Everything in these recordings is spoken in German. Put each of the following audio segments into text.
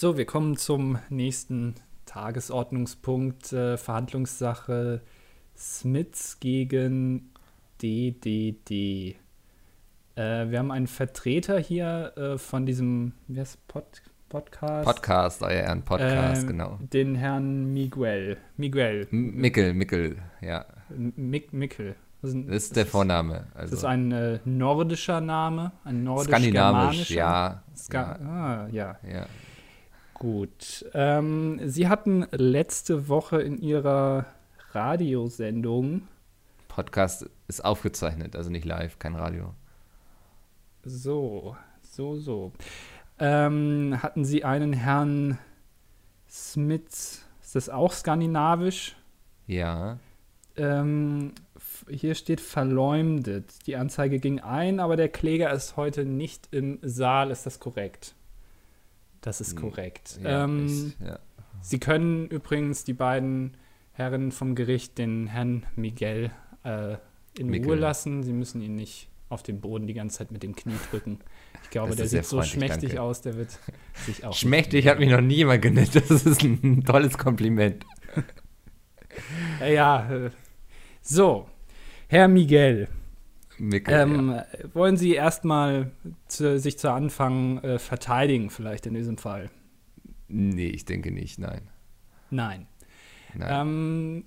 So, wir kommen zum nächsten Tagesordnungspunkt. Äh, Verhandlungssache Smits gegen DDD. Äh, wir haben einen Vertreter hier äh, von diesem wie heißt, Pod Podcast. Podcast, euer Ehren, Podcast, Äh, genau. Den Herrn Miguel. Miguel. M- Mickel, Mickel, ja. Mick, Mickel. Das ist, ein- Das ist der Vorname. Das Also ist ein äh, nordischer Name, ein skandinavisch, nordisch-germanischer. ja. Ska Ah, ja. ja. Gut. Ähm, Sie hatten letzte Woche in Ihrer Radiosendung Podcast ist aufgezeichnet, also nicht live, kein Radio. so, so, so. Ähm, hatten Sie einen Herrn Smith, ist das auch skandinavisch? Ja. Ähm, hier steht verleumdet. Die Anzeige ging ein, aber der Kläger ist heute nicht im Saal. Ist das korrekt? Das ist Hm, korrekt. ja, ähm, ist, ja. Sie können übrigens die beiden Herren vom Gericht, den Herrn Miguel, äh, in Miguel. Ruhe lassen. Sie müssen ihn nicht auf den Boden die ganze Zeit mit dem Knie drücken. Ich glaube, Das der sieht so schmächtig danke. aus, der wird sich auch. Schmächtig hat mich noch nie jemand genannt. Das ist ein tolles Kompliment. Ja, ja. äh, So, Herr Miguel, Mickel, ähm, ja. wollen Sie erstmal zu, sich zu Anfang äh, verteidigen, vielleicht in diesem Fall? Nee, ich denke nicht, nein. Nein. nein. Ähm,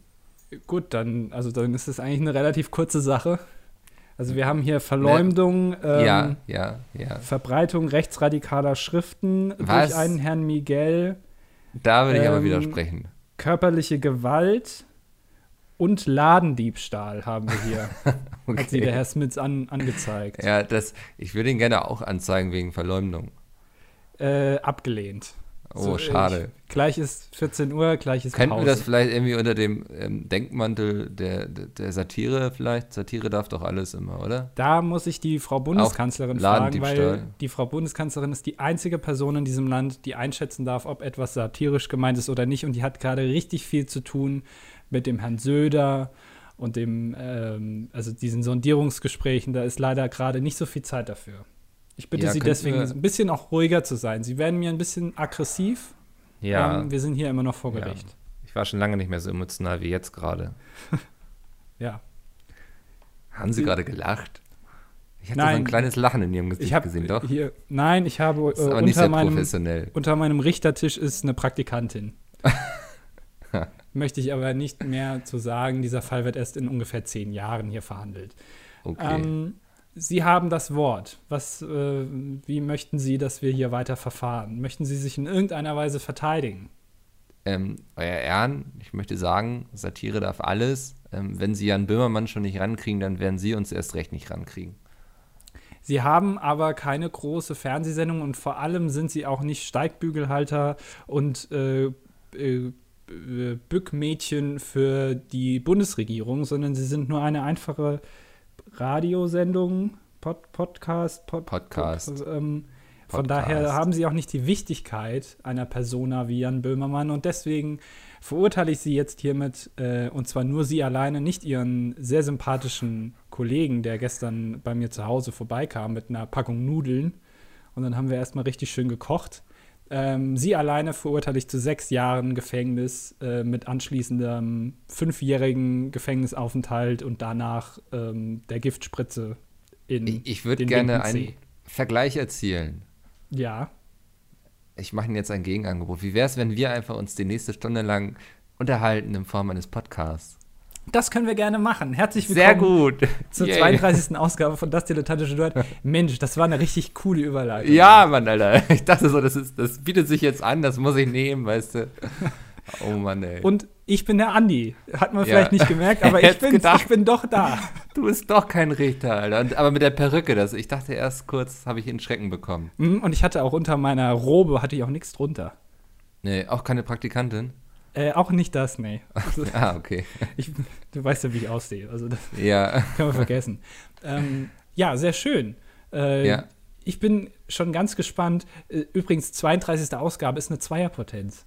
gut, dann, also dann ist es eigentlich eine relativ kurze Sache. Also wir haben hier Verleumdung, ähm, ja, ja, ja. Verbreitung rechtsradikaler Schriften Was? durch einen Herrn Miguel, Da würde ich aber ähm, widersprechen. körperliche Gewalt und Ladendiebstahl haben wir hier. Hat sie der Herr Smits an, angezeigt. Ja, das, ich würde ihn gerne auch anzeigen wegen Verleumdung. Äh, abgelehnt. Oh, So, schade. Ich, gleich ist 14 Uhr, gleich ist Könnten Pause. wir das vielleicht irgendwie unter dem ähm, Denkmantel der, der, der Satire vielleicht? Satire darf doch alles immer, oder? Da muss ich die Frau Bundeskanzlerin fragen, weil die Frau Bundeskanzlerin ist die einzige Person in diesem Land, die einschätzen darf, ob etwas satirisch gemeint ist oder nicht. Und die hat gerade richtig viel zu tun mit dem Herrn Söder und dem, ähm, also diesen Sondierungsgesprächen. Da ist leider gerade nicht so viel Zeit dafür. Ich bitte Ja, Sie deswegen wir- ein bisschen auch ruhiger zu sein. Sie werden mir ein bisschen aggressiv. Ähm, wir sind hier immer noch vor Ja. Gericht. Ich war schon lange nicht mehr so emotional wie jetzt gerade. Ja. Haben Sie Sie- gerade gelacht? Ich hatte so Nein. ein kleines Lachen in Ihrem Gesicht Ich habe gesehen, doch. hier, nein, ich habe Das ist äh, aber nicht unter sehr meinem professionell. Unter meinem Richtertisch ist eine Praktikantin. Möchte ich aber nicht mehr zu sagen. Dieser Fall wird erst in ungefähr zehn Jahren hier verhandelt. Okay. Ähm, Sie haben das Wort. Was, äh, wie möchten Sie, dass wir hier weiter verfahren? Möchten Sie sich in irgendeiner Weise verteidigen? Ähm, euer Ehren, ich möchte sagen, Satire darf alles. Ähm, wenn Sie Jan Böhmermann schon nicht rankriegen, dann werden Sie uns erst recht nicht rankriegen. Sie haben aber keine große Fernsehsendung und vor allem sind Sie auch nicht Steigbügelhalter und äh, äh, Bückmädchen für die Bundesregierung, sondern Sie sind nur eine einfache Radiosendung, Pod Podcast, Pod Podcast. Pod, ähm, von Podcast. daher haben Sie auch nicht die Wichtigkeit einer Persona wie Jan Böhmermann und deswegen verurteile ich Sie jetzt hiermit, äh, und zwar nur Sie alleine, nicht Ihren sehr sympathischen Kollegen, der gestern bei mir zu Hause vorbeikam mit einer Packung Nudeln. Und dann haben wir erstmal richtig schön gekocht. Ähm, Sie alleine verurteile ich zu sechs Jahren Gefängnis äh, mit anschließendem fünfjährigen Gefängnisaufenthalt und danach ähm, der Giftspritze in Ich, ich würde gerne einen. Vergleich erzielen. Ja. Ich mache Ihnen jetzt ein Gegenangebot. Wie wäre es, wenn wir einfach uns die nächste Stunde lang unterhalten in Form eines Podcasts? Das können wir gerne machen. Herzlich Sehr willkommen gut. zur Yay. 32. Ausgabe von Das Dilettantische Duett. Mensch, das war eine richtig coole Überleitung. Ja, Mann, Alter. Ich dachte so, das, ist, das bietet sich jetzt an, das muss ich nehmen, weißt du. Oh Mann, ey. Und ich bin der Andi. Hat man Ja. vielleicht nicht gemerkt, aber ich, gedacht. ich bin doch da. du bist doch kein Richter, Alter. Und, aber mit der Perücke, das, ich dachte erst kurz, habe ich einen Schrecken bekommen. Mhm, Und ich hatte auch unter meiner Robe hatte ich auch nichts drunter. Nee, auch keine Praktikantin? Äh, auch nicht das, nee. Ah, okay. ich, du weißt ja, wie ich aussehe. Also das Ja. können wir vergessen. ähm, ja, sehr schön. Äh, Ja. Ich bin schon ganz gespannt. Äh, Übrigens, 32. Ausgabe ist eine Zweierpotenz.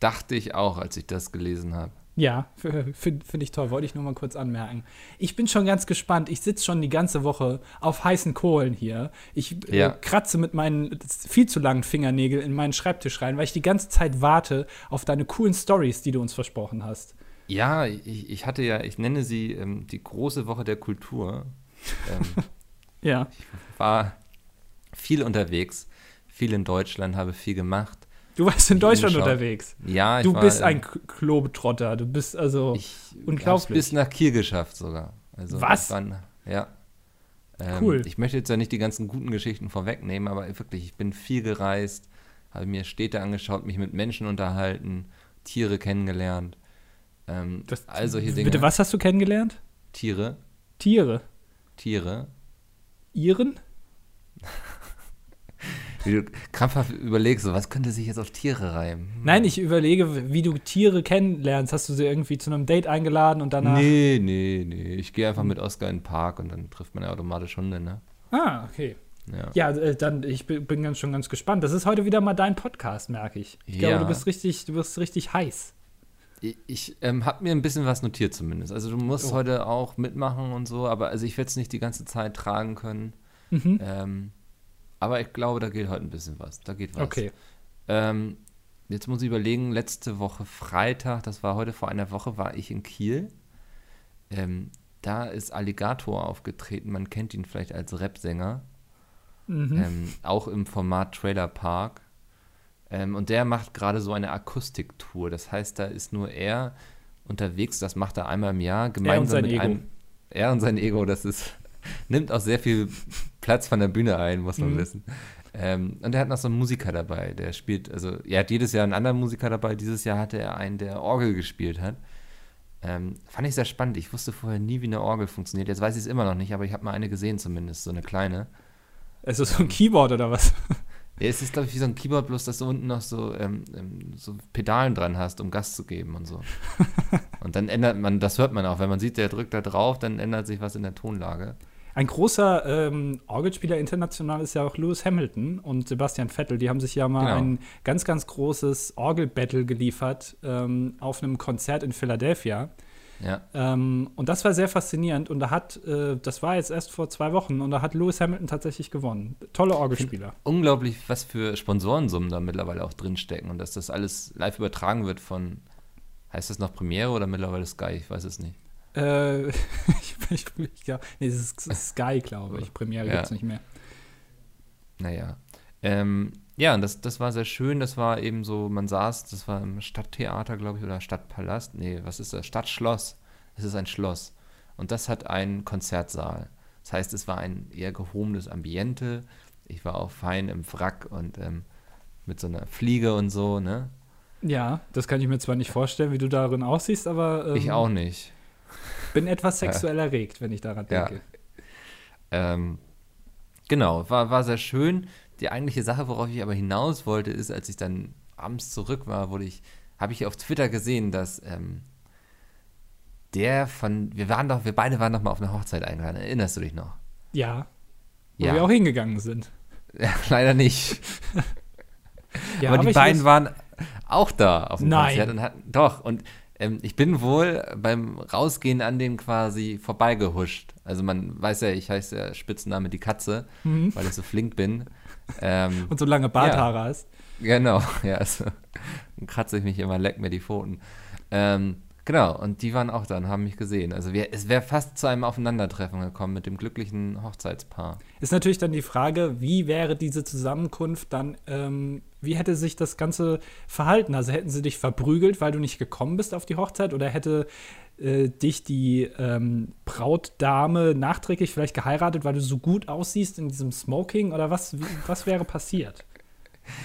Dachte ich auch, als ich das gelesen habe. Ja, finde find ich toll. Wollte ich nur mal kurz anmerken. Ich bin schon ganz gespannt. Ich sitze schon die ganze Woche auf heißen Kohlen hier. Ich äh, Ja. kratze mit meinen viel zu langen Fingernägeln in meinen Schreibtisch rein, weil ich die ganze Zeit warte auf deine coolen Stories, die du uns versprochen hast. Ja, ich, ich hatte ja, ich nenne sie ähm, die große Woche der Kultur. Ähm, Ja. war viel unterwegs, viel in Deutschland, habe viel gemacht. Du warst in Deutschland unterwegs. Ja, ich Du war, bist ein Klobetrotter. Du bist also Ich unglaublich. bis nach Kiel geschafft sogar. Also Was? Waren, ja. Ähm, Cool. Ich möchte jetzt ja nicht die ganzen guten Geschichten vorwegnehmen, aber wirklich, ich bin viel gereist, habe mir Städte angeschaut, mich mit Menschen unterhalten, Tiere kennengelernt. Ähm, Das- all solche Dinge. Bitte, was hast du kennengelernt? Tiere, Tiere. Tiere. Iren? Wie du krampfhaft überlegst, so, was könnte sich jetzt auf Tiere reimen? Hm. Nein, ich überlege, wie du Tiere kennenlernst. Hast du sie irgendwie zu einem Date eingeladen und danach. Nee, nee, nee. Ich gehe einfach mit Oscar in den Park und dann trifft man ja automatisch Hunde, ne? Ah, okay. Ja. Ja, äh, dann ich bin ganz schon ganz gespannt. Das ist heute wieder mal dein Podcast, merke ich. Ich glaube, Ja. du bist richtig, du bist richtig heiß. Ich, ich ähm, habe mir ein bisschen was notiert zumindest. Also du musst Oh. heute auch mitmachen und so, aber also ich werde es nicht die ganze Zeit tragen können. Mhm. Ähm, aber ich glaube, da geht heute ein bisschen was. Da geht was. Okay. Ähm, jetzt muss ich überlegen, letzte Woche Freitag, das war heute vor einer Woche, war ich in Kiel. Ähm, da ist Alligator aufgetreten. Man kennt ihn vielleicht als Rapsänger. Mhm. ähm, auch im Format Trailer Park. Ähm, und der macht gerade so eine Akustiktour. Das heißt, da ist nur er unterwegs. Das macht er einmal im Jahr gemeinsam sein mit Ego. einem. Er und sein Ego. Das ist nimmt auch sehr viel Platz von der Bühne ein, muss man Mhm. wissen. Ähm, und er hat noch so einen Musiker dabei, der spielt, also er hat jedes Jahr einen anderen Musiker dabei. Dieses Jahr hatte er einen, der Orgel gespielt hat. Ähm, fand ich sehr spannend. Ich wusste vorher nie, wie eine Orgel funktioniert. Jetzt weiß ich es immer noch nicht, aber ich habe mal eine gesehen zumindest, so eine kleine. Ist das so ein Keyboard oder was? Ja, es ist, glaube ich, wie so ein Keyboard, bloß dass du unten noch so, ähm, ähm, so Pedalen dran hast, um Gas zu geben und so. und dann ändert man, das hört man auch, wenn man sieht, der drückt da drauf, dann ändert sich was in der Tonlage. Ein großer ähm, Orgelspieler international ist ja auch Lewis Hamilton und Sebastian Vettel. Die haben sich ja mal Genau. ein ganz, ganz großes Orgelbattle geliefert ähm, auf einem Konzert in Philadelphia. Ja. Ähm, und das war sehr faszinierend. Und da hat, äh, das war jetzt erst vor zwei Wochen, und da hat Lewis Hamilton tatsächlich gewonnen. Tolle Orgelspieler. Unglaublich, was für Sponsorensummen da mittlerweile auch drinstecken und dass das alles live übertragen wird von, heißt das noch Premiere oder mittlerweile Sky? Ich weiß es nicht. Äh, ich, ich, ich, ja, nee, das ist Sky, glaube ich. Premiere Ja. gibt es nicht mehr. Naja. Ähm, ja, und das, das war sehr schön. Das war eben so, man saß, das war im Stadttheater, glaube ich, oder Stadtpalast. Nee, was ist das? Stadtschloss. Es ist ein Schloss. Und das hat einen Konzertsaal. Das heißt, es war ein eher gehobenes Ambiente. Ich war auch fein im Wrack und ähm, mit so einer Fliege und so, ne? Ja, das kann ich mir zwar nicht vorstellen, wie du darin aussiehst, aber ähm, Ich auch nicht. Bin etwas sexuell erregt, wenn ich daran Ja. denke. Ähm, genau, war, war sehr schön. Die eigentliche Sache, worauf ich aber hinaus wollte, ist, als ich dann abends zurück war, wurde ich, habe ich auf Twitter gesehen, dass ähm, der von, wir waren doch, wir beide waren doch mal auf eine Hochzeit eingeladen. Erinnerst du dich noch? Ja. Wo Ja. wir auch hingegangen sind. Ja, leider nicht. Ja, aber die ich beiden waren auch da auf dem Nein. Konzert und hatten, doch, und ähm, ich bin wohl beim Rausgehen an dem quasi vorbeigehuscht. Also man weiß ja, ich heiße ja Spitzname die Katze, Mhm. weil ich so flink bin. Ähm, Und so lange Barthaare hast. Genau, ja, also dann kratze ich mich immer, leck mir die Pfoten. Ähm, genau, und die waren auch da und haben mich gesehen. Also wir, es wäre fast zu einem Aufeinandertreffen gekommen mit dem glücklichen Hochzeitspaar. Ist natürlich dann die Frage, wie wäre diese Zusammenkunft dann, ähm, wie hätte sich das Ganze verhalten? Also hätten sie dich verprügelt, weil du nicht gekommen bist auf die Hochzeit oder hätte äh, dich die ähm, Brautdame nachträglich vielleicht geheiratet, weil du so gut aussiehst in diesem Smoking oder was, wie, was wäre passiert?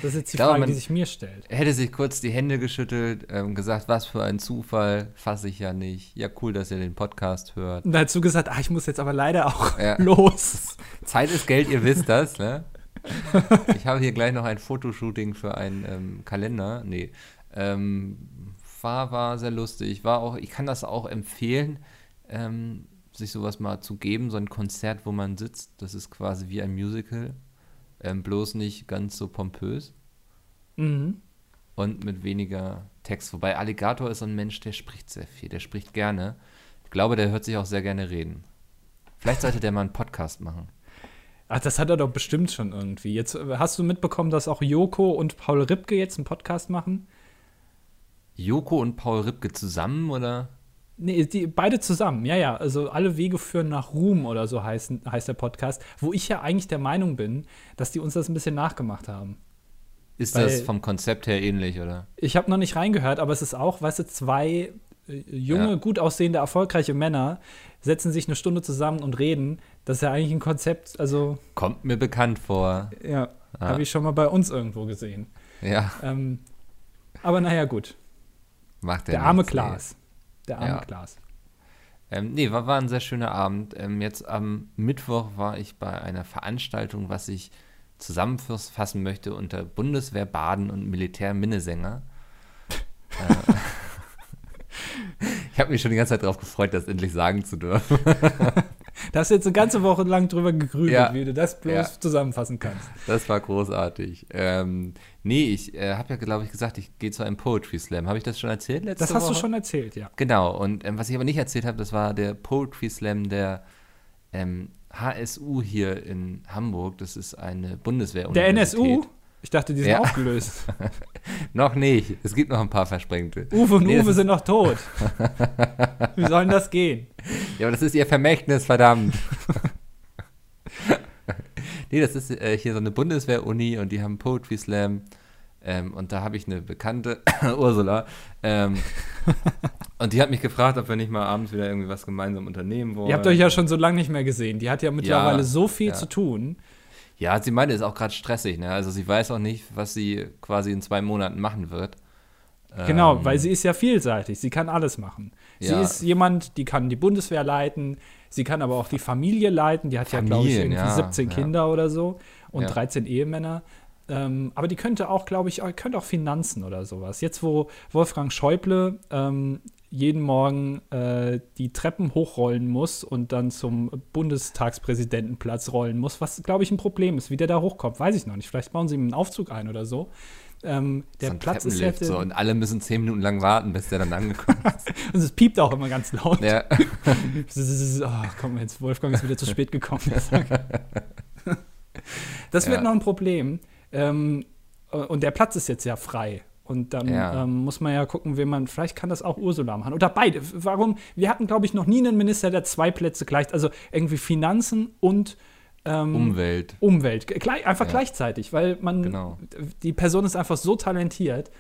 Das ist jetzt die glaube, Frage, die sich mir stellt. Er hätte sich kurz die Hände geschüttelt, ähm, gesagt, was für ein Zufall, fasse ich ja nicht. Ja, cool, dass ihr den Podcast hört. Und dazu gesagt, ah, ich muss jetzt aber leider auch Ja. los. Zeit ist Geld, ihr wisst das, ne? Ich habe hier gleich noch ein Fotoshooting für einen ähm, Kalender. Nee. Ähm, war, war sehr lustig. War auch, ich kann das auch empfehlen, ähm, sich sowas mal zu geben, so ein Konzert, wo man sitzt. Das ist quasi wie ein Musical. Ähm, bloß nicht ganz so pompös. Mhm. und mit weniger Text. Wobei Alligator ist so ein Mensch, der spricht sehr viel, der spricht gerne. Ich glaube, der hört sich auch sehr gerne reden. Vielleicht sollte der mal einen Podcast machen. Ach, das hat er doch bestimmt schon irgendwie. Jetzt äh, hast du mitbekommen, dass auch Joko und Paul Ripke jetzt einen Podcast machen? Joko und Paul Ripke zusammen oder? Nee, die beide zusammen, ja, ja. Also alle Wege führen nach Ruhm oder so heißt, heißt der Podcast, wo ich ja eigentlich der Meinung bin, dass die uns das ein bisschen nachgemacht haben. Ist Weil das vom Konzept her ähnlich, oder? Ich habe noch nicht reingehört, aber es ist auch, weißt du, zwei äh, junge, ja. gut aussehende, erfolgreiche Männer setzen sich eine Stunde zusammen und reden. Das ist ja eigentlich ein Konzept, also. Kommt mir bekannt vor. Ja, ah. habe ich schon mal bei uns irgendwo gesehen. Ja. Ähm, aber naja, gut. Macht der arme Klaas. Der arme ja. Klaas. Ähm, nee, war, war ein sehr schöner Abend. Ähm, jetzt am Mittwoch war ich bei einer Veranstaltung, was ich zusammenfassen möchte unter Bundeswehr Baden und Militär Minnesänger. äh, ich habe mich schon die ganze Zeit darauf gefreut, das endlich sagen zu dürfen. da hast du jetzt eine ganze Woche lang drüber gegrübelt, ja. wie du das bloß ja. zusammenfassen kannst. Das war großartig. Ähm, nee, ich äh, habe ja, glaube ich, gesagt, ich gehe zu einem Poetry Slam. Habe ich das schon erzählt letzte Das hast Woche? du schon erzählt, ja. Genau. Und ähm, was ich aber nicht erzählt habe, das war der Poetry Slam der ähm, HSU hier in Hamburg. Das ist eine Bundeswehr. Der NSU? Ich dachte, die sind ja. aufgelöst. noch nicht. Es gibt noch ein paar Versprengte. Uwe und nee, Uwe sind noch tot. Wie soll denn das gehen? Ja, aber das ist ihr Vermächtnis, verdammt. nee, das ist äh, hier so eine Bundeswehr-Uni und die haben Poetry Slam. Ähm, und da habe ich eine bekannte, Ursula, ähm, und die hat mich gefragt, ob wir nicht mal abends wieder irgendwie was gemeinsam unternehmen wollen. Ihr habt euch ja schon so lange nicht mehr gesehen. Die hat ja mittlerweile ja, so viel ja. zu tun. Ja, sie meinte, ist auch gerade stressig, ne? Also sie weiß auch nicht, was sie quasi in zwei Monaten machen wird. Genau, ähm, weil sie ist ja vielseitig. Sie kann alles machen. Sie ja. ist jemand, die kann die Bundeswehr leiten, sie kann aber auch die Familie leiten. Die hat Familien, ja, glaube ich, irgendwie ja, 17 ja. Kinder oder so und 13 Ehemänner. Ähm, aber die könnte auch, glaube ich, könnte auch Finanzen oder sowas. Jetzt, wo Wolfgang Schäuble ähm, jeden Morgen äh, die Treppen hochrollen muss und dann zum Bundestagspräsidentenplatz rollen muss, was, glaube ich, ein Problem ist. Wie der da hochkommt, weiß ich noch nicht. Vielleicht bauen sie ihm einen Aufzug ein oder so. Ähm, der so Platz ist ja so, und alle müssen zehn Minuten lang warten, bis der dann angekommen ist. und es piept auch immer ganz laut. Ja. oh, komm jetzt, Wolfgang ist wieder zu spät gekommen. das wird ja. noch ein Problem. Ähm, und der Platz ist jetzt ja frei. Und dann ja. ähm, muss man ja gucken, wie man, vielleicht kann das auch Ursula machen. Oder beide. Warum? Wir hatten, glaube ich, noch nie einen Minister, der zwei Plätze gleicht. Also irgendwie Finanzen und ähm, Umwelt. Umwelt. Gleich, einfach ja. gleichzeitig, weil man, genau. die Person ist einfach so talentiert.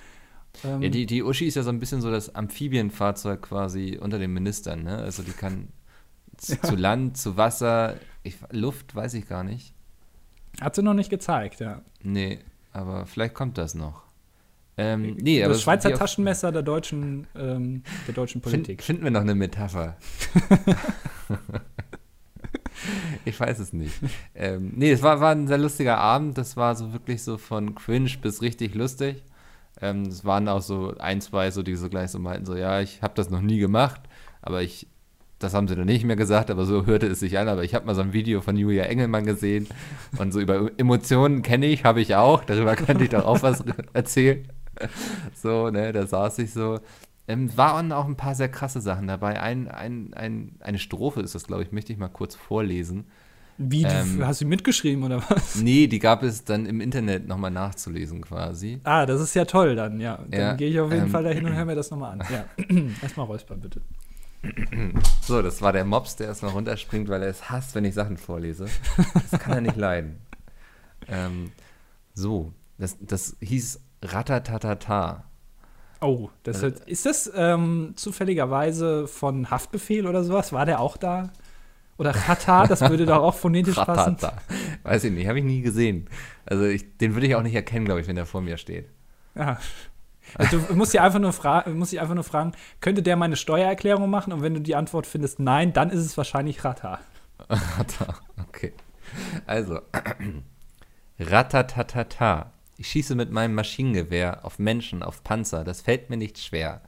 Ähm, ja, die, die Uschi ist ja so ein bisschen so das Amphibienfahrzeug quasi unter den Ministern, ne? Also die kann zu Land, zu Wasser, ich, Luft, weiß ich gar nicht. Hat sie noch nicht gezeigt, ja. Nee, aber vielleicht kommt das noch. Ähm, nee, das aber Schweizer Taschenmesser der deutschen, ähm, der deutschen Politik. Find, finden wir noch eine Metapher. ich weiß es nicht. Ähm, nee, es war, war ein sehr lustiger Abend. Das war so wirklich so von cringe bis richtig lustig. Ähm, es waren auch so ein, zwei, so, die so gleich so meinten, so, ja, ich habe das noch nie gemacht, aber ich, das haben sie dann nicht mehr gesagt, aber so hörte es sich an. Aber ich habe mal so ein Video von Julia Engelmann gesehen und so über Emotionen kenne ich, habe ich auch. Darüber könnte ich doch auch was erzählen. so, ne, da saß ich so. Ähm, waren auch ein paar sehr krasse Sachen dabei. Ein, ein, ein, eine Strophe ist das, glaube ich, möchte ich mal kurz vorlesen. Wie, ähm, hast du mitgeschrieben oder was? Nee, die gab es dann im Internet nochmal nachzulesen quasi. Ah, das ist ja toll dann, ja. Dann ja, gehe ich auf jeden ähm, Fall dahin und höre mir das nochmal an. Ja, erstmal räuspern, bitte. So, das war der Mops, der erstmal runterspringt, weil er es hasst, wenn ich Sachen vorlese. Das kann er nicht leiden. Ähm, so, das, das hieß Ratatatata. Oh, das äh, ist das ähm, zufälligerweise von Haftbefehl oder sowas? War der auch da? Oder Chata, das würde doch auch phonetisch passen. Weiß ich nicht, habe ich nie gesehen. Also ich, den würde ich auch nicht erkennen, glaube ich, wenn der vor mir steht. Ja. Also du musst dich einfach nur, musst dich einfach nur fragen, könnte der meine Steuererklärung machen? Und wenn du die Antwort findest, nein, dann ist es wahrscheinlich Rata. Rata, okay. Also, Ratatatata. Ich schieße mit meinem Maschinengewehr auf Menschen, auf Panzer, das fällt mir nicht schwer.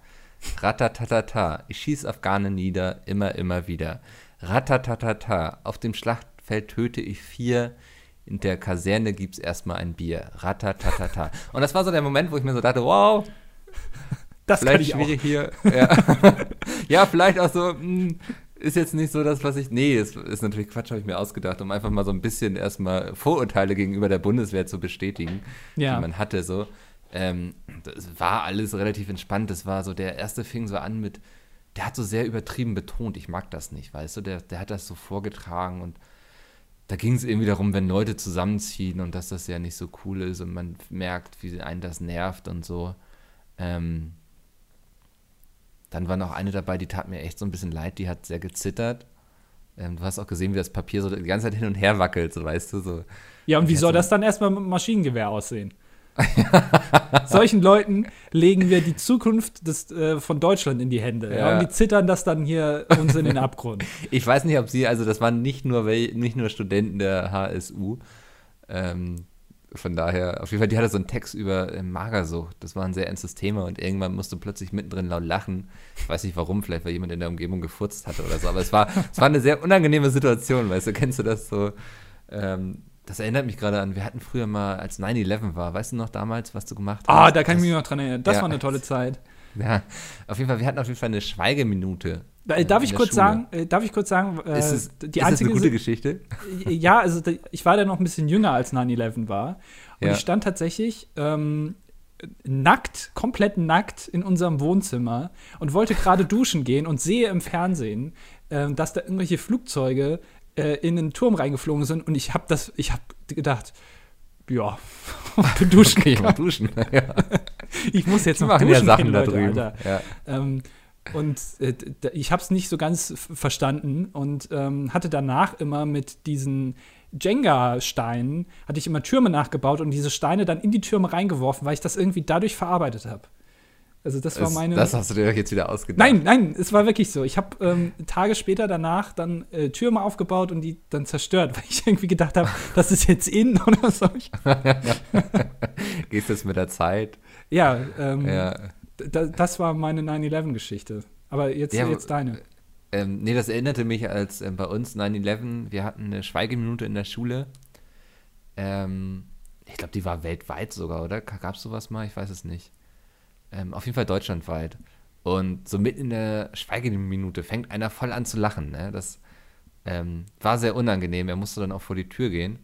Ratatatata, ich schieße Afghanen nieder, immer, immer wieder. Ratatatata, auf dem Schlachtfeld töte ich vier, in der Kaserne gibt es erstmal ein Bier. Ratatatata. Und das war so der Moment, wo ich mir so dachte, wow, Das kann vielleicht ich auch. schwierig hier. Ja. ja, vielleicht auch so, hm, ist jetzt nicht so das, was ich. Nee, ist, ist natürlich Quatsch, habe ich mir ausgedacht, um einfach mal so ein bisschen erstmal Vorurteile gegenüber der Bundeswehr zu bestätigen, Ja. die man hatte. So. Ähm, das war alles relativ entspannt. Das war so, der erste fing so an mit, der hat so sehr übertrieben betont, ich mag das nicht, weißt du, der, der hat das so vorgetragen und da ging es irgendwie darum, wenn Leute zusammenziehen und dass das ja nicht so cool ist und man merkt, wie einen das nervt und so. Ähm, dann war noch eine dabei, die tat mir echt so ein bisschen leid, die hat sehr gezittert. Ähm, du hast auch gesehen, wie das Papier so die ganze Zeit hin und her wackelt, so weißt du, so. Ja, und wie soll das dann erstmal mit dem Maschinengewehr aussehen? Solchen Leuten legen wir die Zukunft des, äh, von Deutschland in die Hände. Ja. Ja. und die zittern das dann hier uns in den Abgrund. Ich weiß nicht, ob sie, also das waren nicht nur, nicht nur Studenten der HSU. Ähm, von daher, auf jeden Fall, die hatte so einen Text über äh, Magersucht. Das war ein sehr ernstes Thema und irgendwann musste plötzlich mittendrin laut lachen. Ich weiß nicht warum, vielleicht weil jemand in der Umgebung gefurzt hatte oder so. Aber es war, es war eine sehr unangenehme Situation, weißt du, kennst du das so? Ähm, das erinnert mich gerade an, wir hatten früher mal, als 9-11 war, weißt du noch damals, was du gemacht hast? Ah, da kann ich Das- mich noch dran erinnern. Das Ja. war eine tolle Zeit. Ja, auf jeden Fall, wir hatten auf jeden Fall eine Schweigeminute. Äh, Darf in ich kurz Schule. sagen, äh, darf ich kurz sagen, äh, ist es, die ist einzige eine gute Geschichte? Ja, also ich war da noch ein bisschen jünger als 9-11 war. Und Ja. ich stand tatsächlich ähm, nackt, komplett nackt in unserem Wohnzimmer und wollte gerade duschen gehen und sehe im Fernsehen, ähm, dass da irgendwelche Flugzeuge äh, in den Turm reingeflogen sind. Und ich habe das, ich habe gedacht, ja, duschen Okay, ich kann. duschen. ja. Ich muss jetzt Die noch duschen ja Sachen gehen, da Leute, drüben. Alter. Ja. Ähm, und äh, ich habe es nicht so ganz verstanden und ähm, hatte danach immer mit diesen Jenga-Steinen, hatte ich immer Türme nachgebaut und diese Steine dann in die Türme reingeworfen, weil ich das irgendwie dadurch verarbeitet habe. Also das war Das, meine. das hast du dir jetzt wieder ausgedacht. Nein, nein, es war wirklich so. Ich habe ähm, Tage später danach dann äh, Türme aufgebaut und die dann zerstört, weil ich irgendwie gedacht habe, das ist jetzt in oder so. Gehst jetzt mit der Zeit. ja, ähm, Ja. das war meine 9-11-Geschichte. Aber jetzt, Ja, jetzt deine. Ähm, nee, das erinnerte mich, als ähm, bei uns 9-11, wir hatten eine Schweigeminute in der Schule. Ähm, ich glaube, die war weltweit sogar, oder? Gab es sowas mal? Ich weiß es nicht. Ähm, auf jeden Fall deutschlandweit. Und so mitten in der Schweigeminute fängt einer voll an zu lachen. Ne? Das ähm, war sehr unangenehm. Er musste dann auch vor die Tür gehen.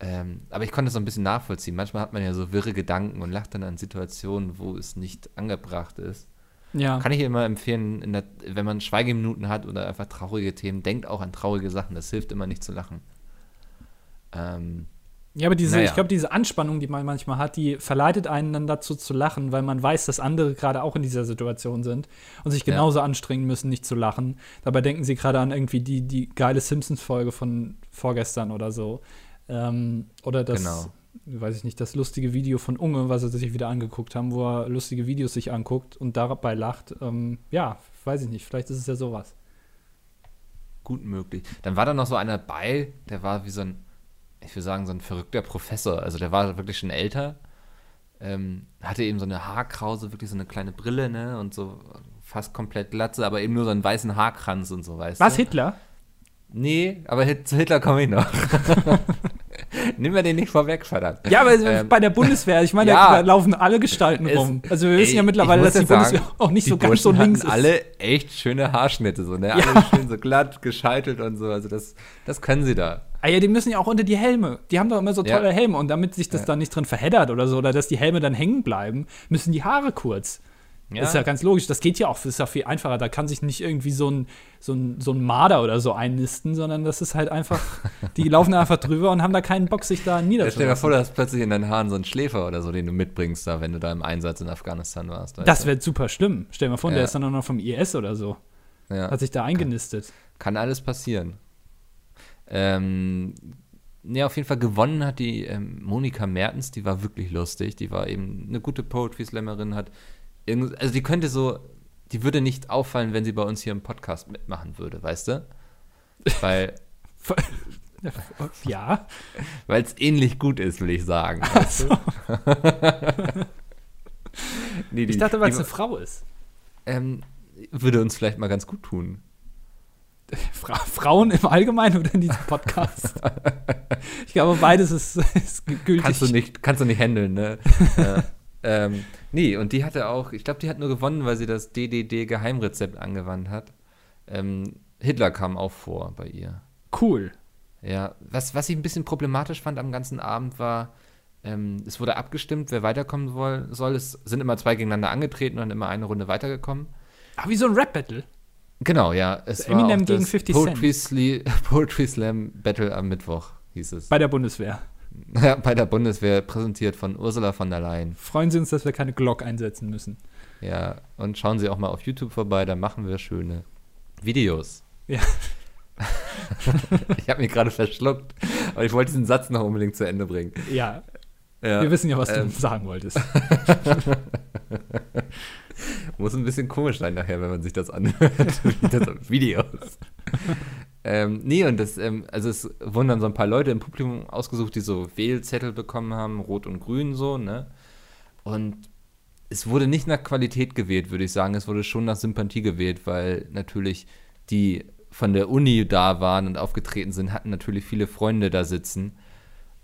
Ähm, aber ich konnte es so ein bisschen nachvollziehen. Manchmal hat man ja so wirre Gedanken und lacht dann an Situationen, wo es nicht angebracht ist. Ja. Kann ich immer empfehlen, der, wenn man Schweigeminuten hat oder einfach traurige Themen, denkt auch an traurige Sachen. Das hilft immer nicht zu lachen. Ähm, Ja, aber diese, Naja. ich glaube, diese Anspannung, die man manchmal hat, die verleitet einen dann dazu zu lachen, weil man weiß, dass andere gerade auch in dieser Situation sind und sich Ja. genauso anstrengen müssen, nicht zu lachen. Dabei denken sie gerade an irgendwie die, die geile Simpsons-Folge von vorgestern oder so. Ähm, oder das, Genau. weiß ich nicht, das lustige Video von Unge, was sie sich wieder angeguckt haben, wo er lustige Videos sich anguckt und dabei lacht. Ähm, ja, weiß ich nicht, vielleicht ist es ja sowas. gut möglich. Dann war da noch so einer bei, der war wie so ein, ich würde sagen, so ein verrückter Professor. Also der war wirklich schon älter. Ähm, hatte eben so eine Haarkrause, wirklich so eine kleine Brille, ne? Und so fast komplett Glatze, aber eben nur so einen weißen Haarkranz und so, weißt Was, du? Hitler? Nee, aber Hit- zu Hitler komme ich noch. Nimm mir den nicht vorweg, verdammt. Ja, aber Ähm, bei der Bundeswehr, ich meine, ja. da laufen alle Gestalten Es- rum. Also wir wissen Ey, ja mittlerweile, dass die ja Bundeswehr sagen, auch nicht so ganz so links ist. alle echt schöne Haarschnitte, so, ne? Ja. Alle schön so glatt, gescheitelt und so. Also das, das können sie da. Ah ja, die müssen ja auch unter die Helme. Die haben doch immer so Ja. tolle Helme. Und damit sich das Ja. dann nicht drin verheddert oder so, oder dass die Helme dann hängen bleiben, müssen die Haare kurz. Ja. Ist ja ganz logisch. Das geht ja auch, das ist ja viel einfacher. Da kann sich nicht irgendwie so ein, so ein, so ein Marder oder so einnisten, sondern das ist halt einfach, die laufen da einfach drüber und haben da keinen Bock, sich da Ja, stell dir mal niederzulassen. vor, du hast plötzlich in deinen Haaren so einen Schläfer oder so, den du mitbringst, da, wenn du da im Einsatz in Afghanistan warst. Das wäre super schlimm. Stell dir mal vor, Ja. der ist dann auch noch vom IS oder so. ja. Hat sich da eingenistet. Kann alles passieren. Ähm, ja, auf jeden Fall gewonnen hat die ähm, Monika Mertens, die war wirklich lustig. Die war eben eine gute Poetry-Slammerin, hat also die könnte so, die würde nicht auffallen, wenn sie bei uns hier im Podcast mitmachen würde, weißt du? Weil Ja. weil es ähnlich gut ist, will ich sagen. Weißt du? nee, die, Ich dachte, weil es eine Frau ist. ähm, würde uns vielleicht mal ganz gut tun. Fra Frauen im Allgemeinen oder in diesem Podcast? ich glaube, beides ist, ist gültig. Kannst du nicht, kannst du nicht handeln, ne? äh, ähm, nee, und die hatte auch, ich glaube, die hat nur gewonnen, weil sie das DDD-Geheimrezept angewandt hat. Ähm, Hitler kam auch vor bei ihr. Cool. Ja, was, was ich ein bisschen problematisch fand am ganzen Abend war, ähm, es wurde abgestimmt, wer weiterkommen soll, soll. Es sind immer zwei gegeneinander angetreten und immer eine Runde weitergekommen. Ah, wie so ein Rap-Battle. Genau, ja. Es Eminem war gegen das 50 Poetry, Sli Poetry Slam Battle am Mittwoch, hieß es. Bei der Bundeswehr. Bei der Bundeswehr, präsentiert von Ursula von der Leyen. Freuen Sie uns, dass wir keine Glock einsetzen müssen. Ja, und schauen Sie auch mal auf YouTube vorbei, da machen wir schöne Videos. Ja. ich habe mich gerade verschluckt, aber ich wollte diesen Satz noch unbedingt zu Ende bringen. Ja, Ja, wir wissen ja, was ähm, du sagen wolltest. Muss ein bisschen komisch sein nachher, wenn man sich das anhört. Videos. Ähm, nee, und das, ähm, also es wurden dann so ein paar Leute im Publikum ausgesucht, die so Wählzettel bekommen haben, rot und grün so, ne? Und es wurde nicht nach Qualität gewählt, würde ich sagen. Es wurde schon nach Sympathie gewählt, weil natürlich die von der Uni da waren und aufgetreten sind, hatten natürlich viele Freunde da sitzen.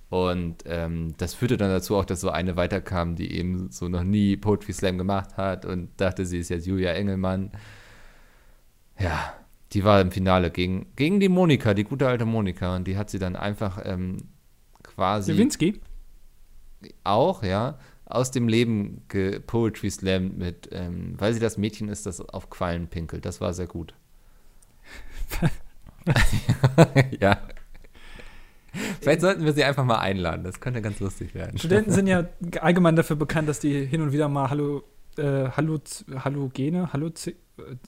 Und ähm, das führte dann dazu auch, dass so eine weiterkam, die eben so noch nie Poetry Slam gemacht hat und dachte, sie ist jetzt Julia Engelmann. Ja, die war im Finale gegen, gegen die Monika, die gute alte Monika. Und die hat sie dann einfach ähm, quasi Lewinsky? auch, ja, aus dem Leben Poetry Slam mit, ähm, weil sie das Mädchen ist, das auf Quallen pinkelt. Das war sehr gut. ja. Vielleicht sollten wir sie einfach mal einladen. Das könnte ganz lustig werden. Studenten sind ja allgemein dafür bekannt, dass die hin und wieder mal Hallo, äh, Hallo, Hallogene, Hallo,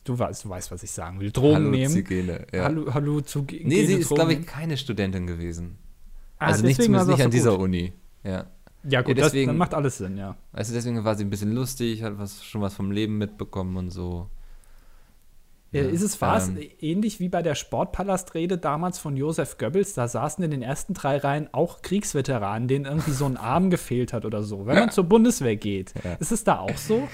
du weißt, du weißt, was ich sagen will, Drogen nehmen. Halluzigene, ja. Hallo, Hallo zu nee, sie ist, glaube ich, keine Studentin gewesen. Ah, also nicht zumindest nicht an so dieser. Uni. Ja. Ja, gut, Ja, das, deswegen- dann macht alles Sinn, ja. Weißt du, deswegen war sie ein bisschen lustig, hat was, schon was vom Leben mitbekommen und so. Ja, Ist es was ähm, ähnlich wie bei der Sportpalastrede damals von Josef Goebbels? Da saßen in den ersten drei Reihen auch Kriegsveteranen, denen irgendwie so ein Arm gefehlt hat oder so. Wenn man zur Bundeswehr geht, ist es da auch so?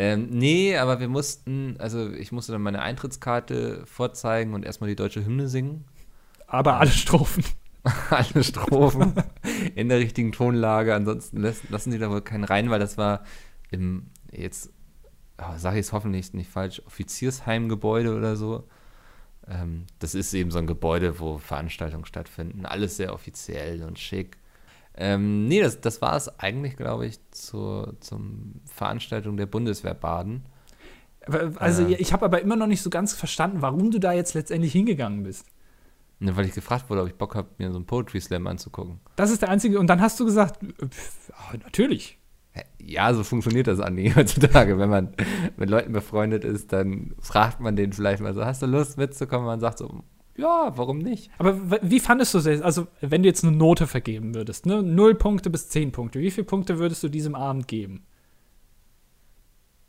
Ähm, nee, aber wir mussten, also ich musste dann meine Eintrittskarte vorzeigen und erstmal die deutsche Hymne singen. Aber alle Strophen. Alle Strophen in der richtigen Tonlage. Ansonsten lassen sie da wohl keinen rein, weil das war im, jetzt oh, sage ich es hoffentlich nicht falsch, Offiziersheimgebäude oder so. Ähm, das ist eben so ein Gebäude, wo Veranstaltungen stattfinden. Alles sehr offiziell und schick. Ähm, nee, das, das war es eigentlich, glaube ich, zur zum Veranstaltung der Bundeswehr Baden. Also Äh. ich habe aber immer noch nicht so ganz verstanden, warum du da jetzt letztendlich hingegangen bist. Ne, weil ich gefragt wurde, ob ich Bock habe, mir so einen Poetry Slam anzugucken. Das ist der einzige. Und dann hast du gesagt, äh, pf, ja, natürlich. Ja, so funktioniert das, Andi, heutzutage. Wenn man mit Leuten befreundet ist, dann fragt man den vielleicht mal so, hast du Lust mitzukommen? Man sagt so, ja, warum nicht? Aber wie fandest du es? Also, wenn du jetzt eine Note vergeben würdest, ne? Null Punkte bis zehn Punkte, wie viele Punkte würdest du diesem Abend geben?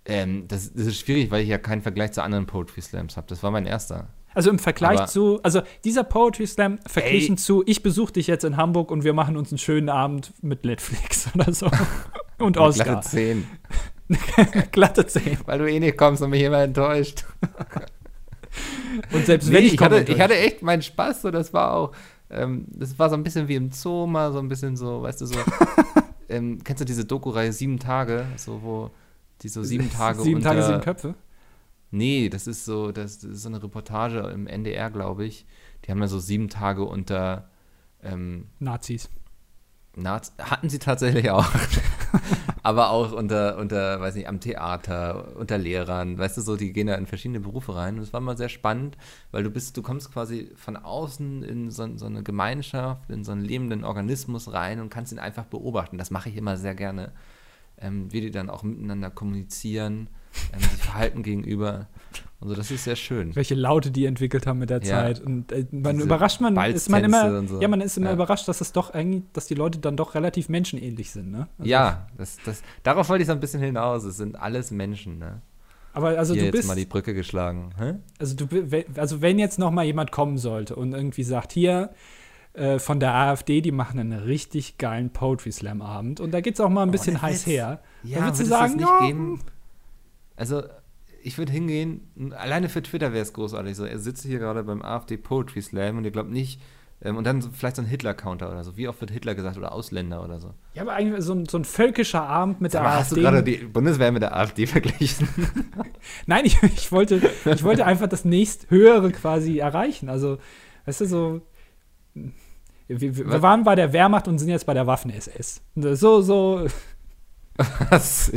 Ähm, das, das ist schwierig, weil ich ja keinen Vergleich zu anderen Poetry Slams habe. Das war mein erster. Also im Vergleich Aber- zu, also dieser Poetry Slam verglichen Ey. zu, ich besuche dich jetzt in Hamburg und wir machen uns einen schönen Abend mit Netflix oder so. und Oscar. Glatte 10. Glatte 10. Weil du eh nicht kommst und mich immer enttäuscht. Und selbst Nee, wenn ich ich, hatte, ich hatte echt meinen Spaß. So, das war auch, ähm, das war so ein bisschen wie im Zoo mal, so ein bisschen so, weißt du, so. ähm, kennst du diese Doku-Reihe Sieben Tage? So, wo die so sieben Tage sieben unter, Tage, sieben Köpfe. Nee, das ist so, das, das ist so eine Reportage im NDR, glaube ich. Die haben ja so sieben Tage unter ähm, Nazis. Naz hatten sie tatsächlich auch. Aber auch unter, unter, weiß nicht, am Theater, unter Lehrern, weißt du, so, die gehen da in verschiedene Berufe rein. Und es war mal sehr spannend, weil du bist, du kommst quasi von außen in so, so eine Gemeinschaft, in so einen lebenden Organismus rein und kannst ihn einfach beobachten. Das mache ich immer sehr gerne. Ähm, wie die dann auch miteinander kommunizieren, ähm, sich verhalten gegenüber. Und so, das ist sehr schön. Welche Laute die entwickelt haben mit der Ja. Zeit. Und äh, man Diese überrascht man, ist man immer, so. ja, man ist immer Ja. überrascht, dass es doch eigentlich, dass die Leute dann doch relativ menschenähnlich sind, ne? Also, ja, das, das, darauf wollte ich so ein bisschen hinaus. Es sind alles Menschen, ne? Aber also Hier du jetzt bist, mal die Brücke geschlagen. Hä? also du, also wenn jetzt noch mal jemand kommen sollte und irgendwie sagt, hier äh, von der AfD, die machen einen richtig geilen Poetry Slam Abend und da geht's auch mal ein bisschen da heiß her. Ja, Dann würdest du sagen, das nicht ja, geben? Also, ich würde hingehen, alleine für Twitter wäre es großartig. So, er sitzt hier gerade beim AfD Poetry Slam und ihr glaubt nicht, ähm, und dann so, vielleicht so ein Hitler-Counter oder so. Wie oft wird Hitler gesagt oder Ausländer oder so? Ja, aber eigentlich so ein, so ein völkischer Abend mit der Aber AfD. hast du gerade die Bundeswehr mit der AfD verglichen? Nein, ich, ich, wollte, ich wollte einfach das nächsthöhere quasi erreichen. Also, weißt du, so. Wir, wir, waren bei der Wehrmacht und sind jetzt bei der Waffen-SS. So, so. Was?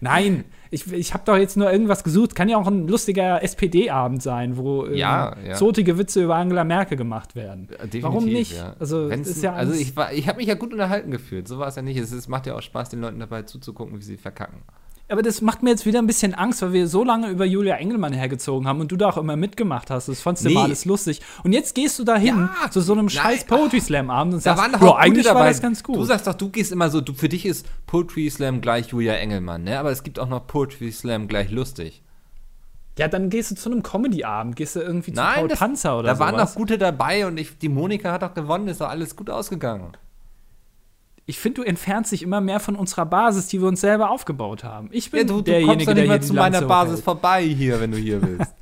Nein, ich, ich habe doch jetzt nur irgendwas gesucht. Kann ja auch ein lustiger SPD-Abend sein, wo ähm, Ja, ja. zotige Witze über Angela Merkel gemacht werden. definitiv, Warum nicht? Ja. Also, ist ja also ich, war- ich habe mich ja gut unterhalten gefühlt. So war es ja nicht. Es, es macht ja auch Spaß, den Leuten dabei zuzugucken, wie sie verkacken. Aber das macht mir jetzt wieder ein bisschen Angst, weil wir so lange über Julia Engelmann hergezogen haben und du da auch immer mitgemacht hast. Das fandst du Nee. immer alles lustig. Und jetzt gehst du da hin Ja, zu so einem nein, scheiß Poetry Slam Abend und Da sagst, waren doch "Ja, auch gute eigentlich dabei. war das ganz gut. Du sagst doch, du gehst immer so, du, für dich ist Poetry Slam gleich Julia Engelmann, ne? Aber es gibt auch noch Poetry Slam gleich lustig. ja, dann gehst du zu einem Comedy-Abend, gehst du irgendwie zu Nein, Paul das- Panzer oder Da waren sowas. noch gute dabei und ich, die Monika hat auch gewonnen, ist doch alles gut ausgegangen. Ich finde, du entfernst dich immer mehr von unserer Basis, die wir uns selber aufgebaut haben. Ich bin Ja, du, du derjenige, kommst doch der nicht die zu meiner Basis hochhält. vorbei hier, wenn du hier willst.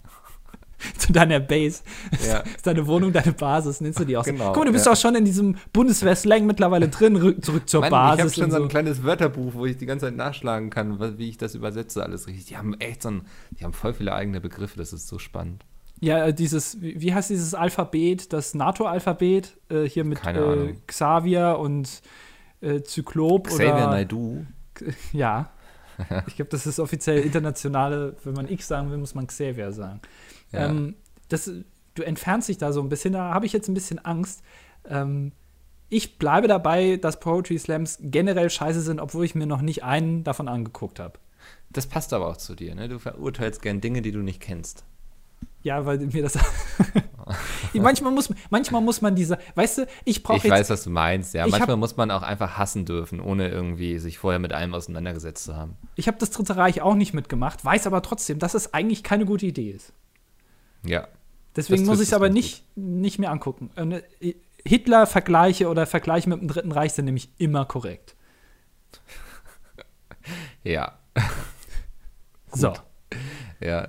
zu deiner Base. Ja. Ist deine Wohnung deine Basis, nennst du die auch so. Genau, Guck mal, du bist ja. auch schon in diesem Bundeswehr-Slang mittlerweile drin, rück, zurück zur Mann, ich habe Basis. schon und so ein so. kleines Wörterbuch, wo ich die ganze Zeit nachschlagen kann, wie ich das übersetze, alles richtig. Die haben echt so ein, die haben voll viele eigene Begriffe, das ist so spannend. Ja, äh, dieses, wie heißt dieses Alphabet, das NATO-Alphabet, äh, hier mit äh. Xavier und äh, Zyklop Xavier oder. Naidoo. Ja. Ich glaube, das ist offiziell internationale, wenn man X sagen will, muss man Xavier sagen. Ja. Ähm, das, du entfernst dich da so ein bisschen, da habe ich jetzt ein bisschen Angst. Ähm, ich bleibe dabei, dass Poetry Slams generell scheiße sind, obwohl ich mir noch nicht einen davon angeguckt habe. Das passt aber auch zu dir, ne? Du verurteilst gern Dinge, die du nicht kennst. Ja, weil mir das. manchmal, muss, manchmal muss man diese. Weißt du, ich brauche Ich jetzt. weiß, was du meinst, ja. Manchmal hab- muss man auch einfach hassen dürfen, ohne irgendwie sich vorher mit allem auseinandergesetzt zu haben. Ich habe das Dritte Reich auch nicht mitgemacht, weiß aber trotzdem, dass es eigentlich keine gute Idee ist. Ja. Deswegen muss ich es aber nicht, nicht mehr angucken. Äh, Hitler-Vergleiche oder Vergleiche mit dem Dritten Reich sind nämlich immer korrekt. Ja. So. Ja.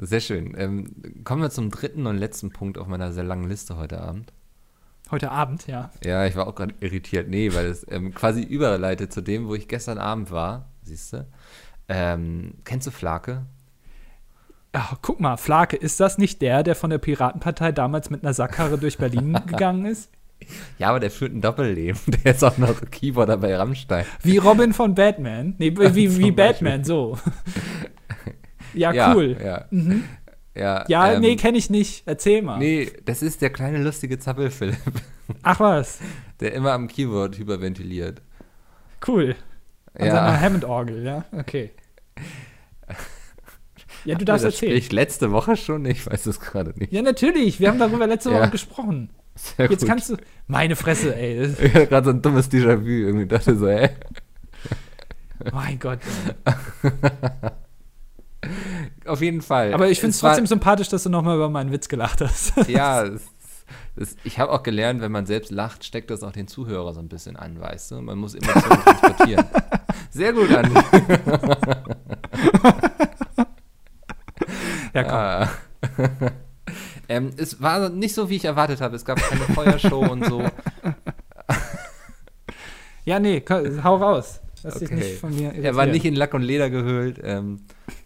Sehr schön. Ähm, kommen wir zum dritten und letzten Punkt auf meiner sehr langen Liste heute Abend. Heute Abend, ja. Ja, ich war auch gerade irritiert. Nee, weil es ähm, quasi überleitet zu dem, wo ich gestern Abend war. Siehst du? Ähm, kennst du Flake? Ach, guck mal, Flake, ist das nicht der, der von der Piratenpartei damals mit einer Sackkarre durch Berlin gegangen ist? Ja, aber der führt ein Doppelleben. Der ist auch noch Keyboarder bei Rammstein. Wie Robin von Batman. Nee, wie, wie Batman, so. ja, Ja, cool. Ja, Mhm. ja, Ja, ähm, nee, kenne ich nicht. Erzähl mal. Nee, das ist der kleine lustige Zappel-Philipp, Ach was, der immer am Keyboard hyperventiliert. cool. An Ja. seiner Hammond-Orgel, ja, okay. Ja, du darfst erzählen. sprich letzte Woche schon? Ich weiß es gerade nicht. Ja, natürlich. Wir haben darüber letzte Ja. Woche gesprochen. Sehr Jetzt gut. kannst du. Meine Fresse, ey. Ich hatte gerade so ein dummes Déjà-vu. Irgendwie dachte so, hä? mein Gott. Auf jeden Fall. Aber ich finde es trotzdem sympathisch, dass du nochmal über meinen Witz gelacht hast. Ja, es, es, ich habe auch gelernt, wenn man selbst lacht, steckt das auch den Zuhörer so ein bisschen an, weißt du? Man muss Emotionen transportieren. Sehr gut, Andi. ja, komm. Ah. ähm, es war nicht so, wie ich erwartet habe. Es gab keine Feuershow und so. Ja, nee, hau raus. Lass dich Okay. nicht von mir Er war nicht in Lack und Leder gehüllt. Ähm,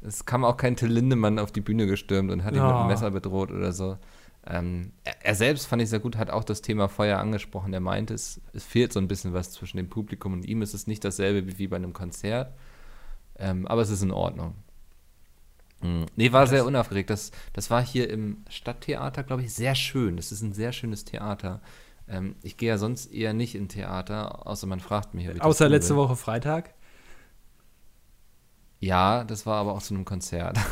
es kam auch kein Till Lindemann auf die Bühne gestürmt und hat ihn mit Ja. einem Messer bedroht oder so. Ähm, er, er selbst, fand ich sehr gut, hat auch das Thema Feuer angesprochen. Er meinte, es, es fehlt so ein bisschen was zwischen dem Publikum und ihm. Es ist nicht dasselbe wie, bei einem Konzert, ähm, aber es ist in Ordnung. Mhm. Nee, war sehr unaufgeregt. Das, das war hier im Stadttheater, glaube ich, sehr schön. Das ist ein sehr schönes Theater. Ähm, ich gehe ja sonst eher nicht in Theater, außer man fragt mich. das Außer letzte. Woche Freitag. Ja, das war aber auch zu einem Konzert.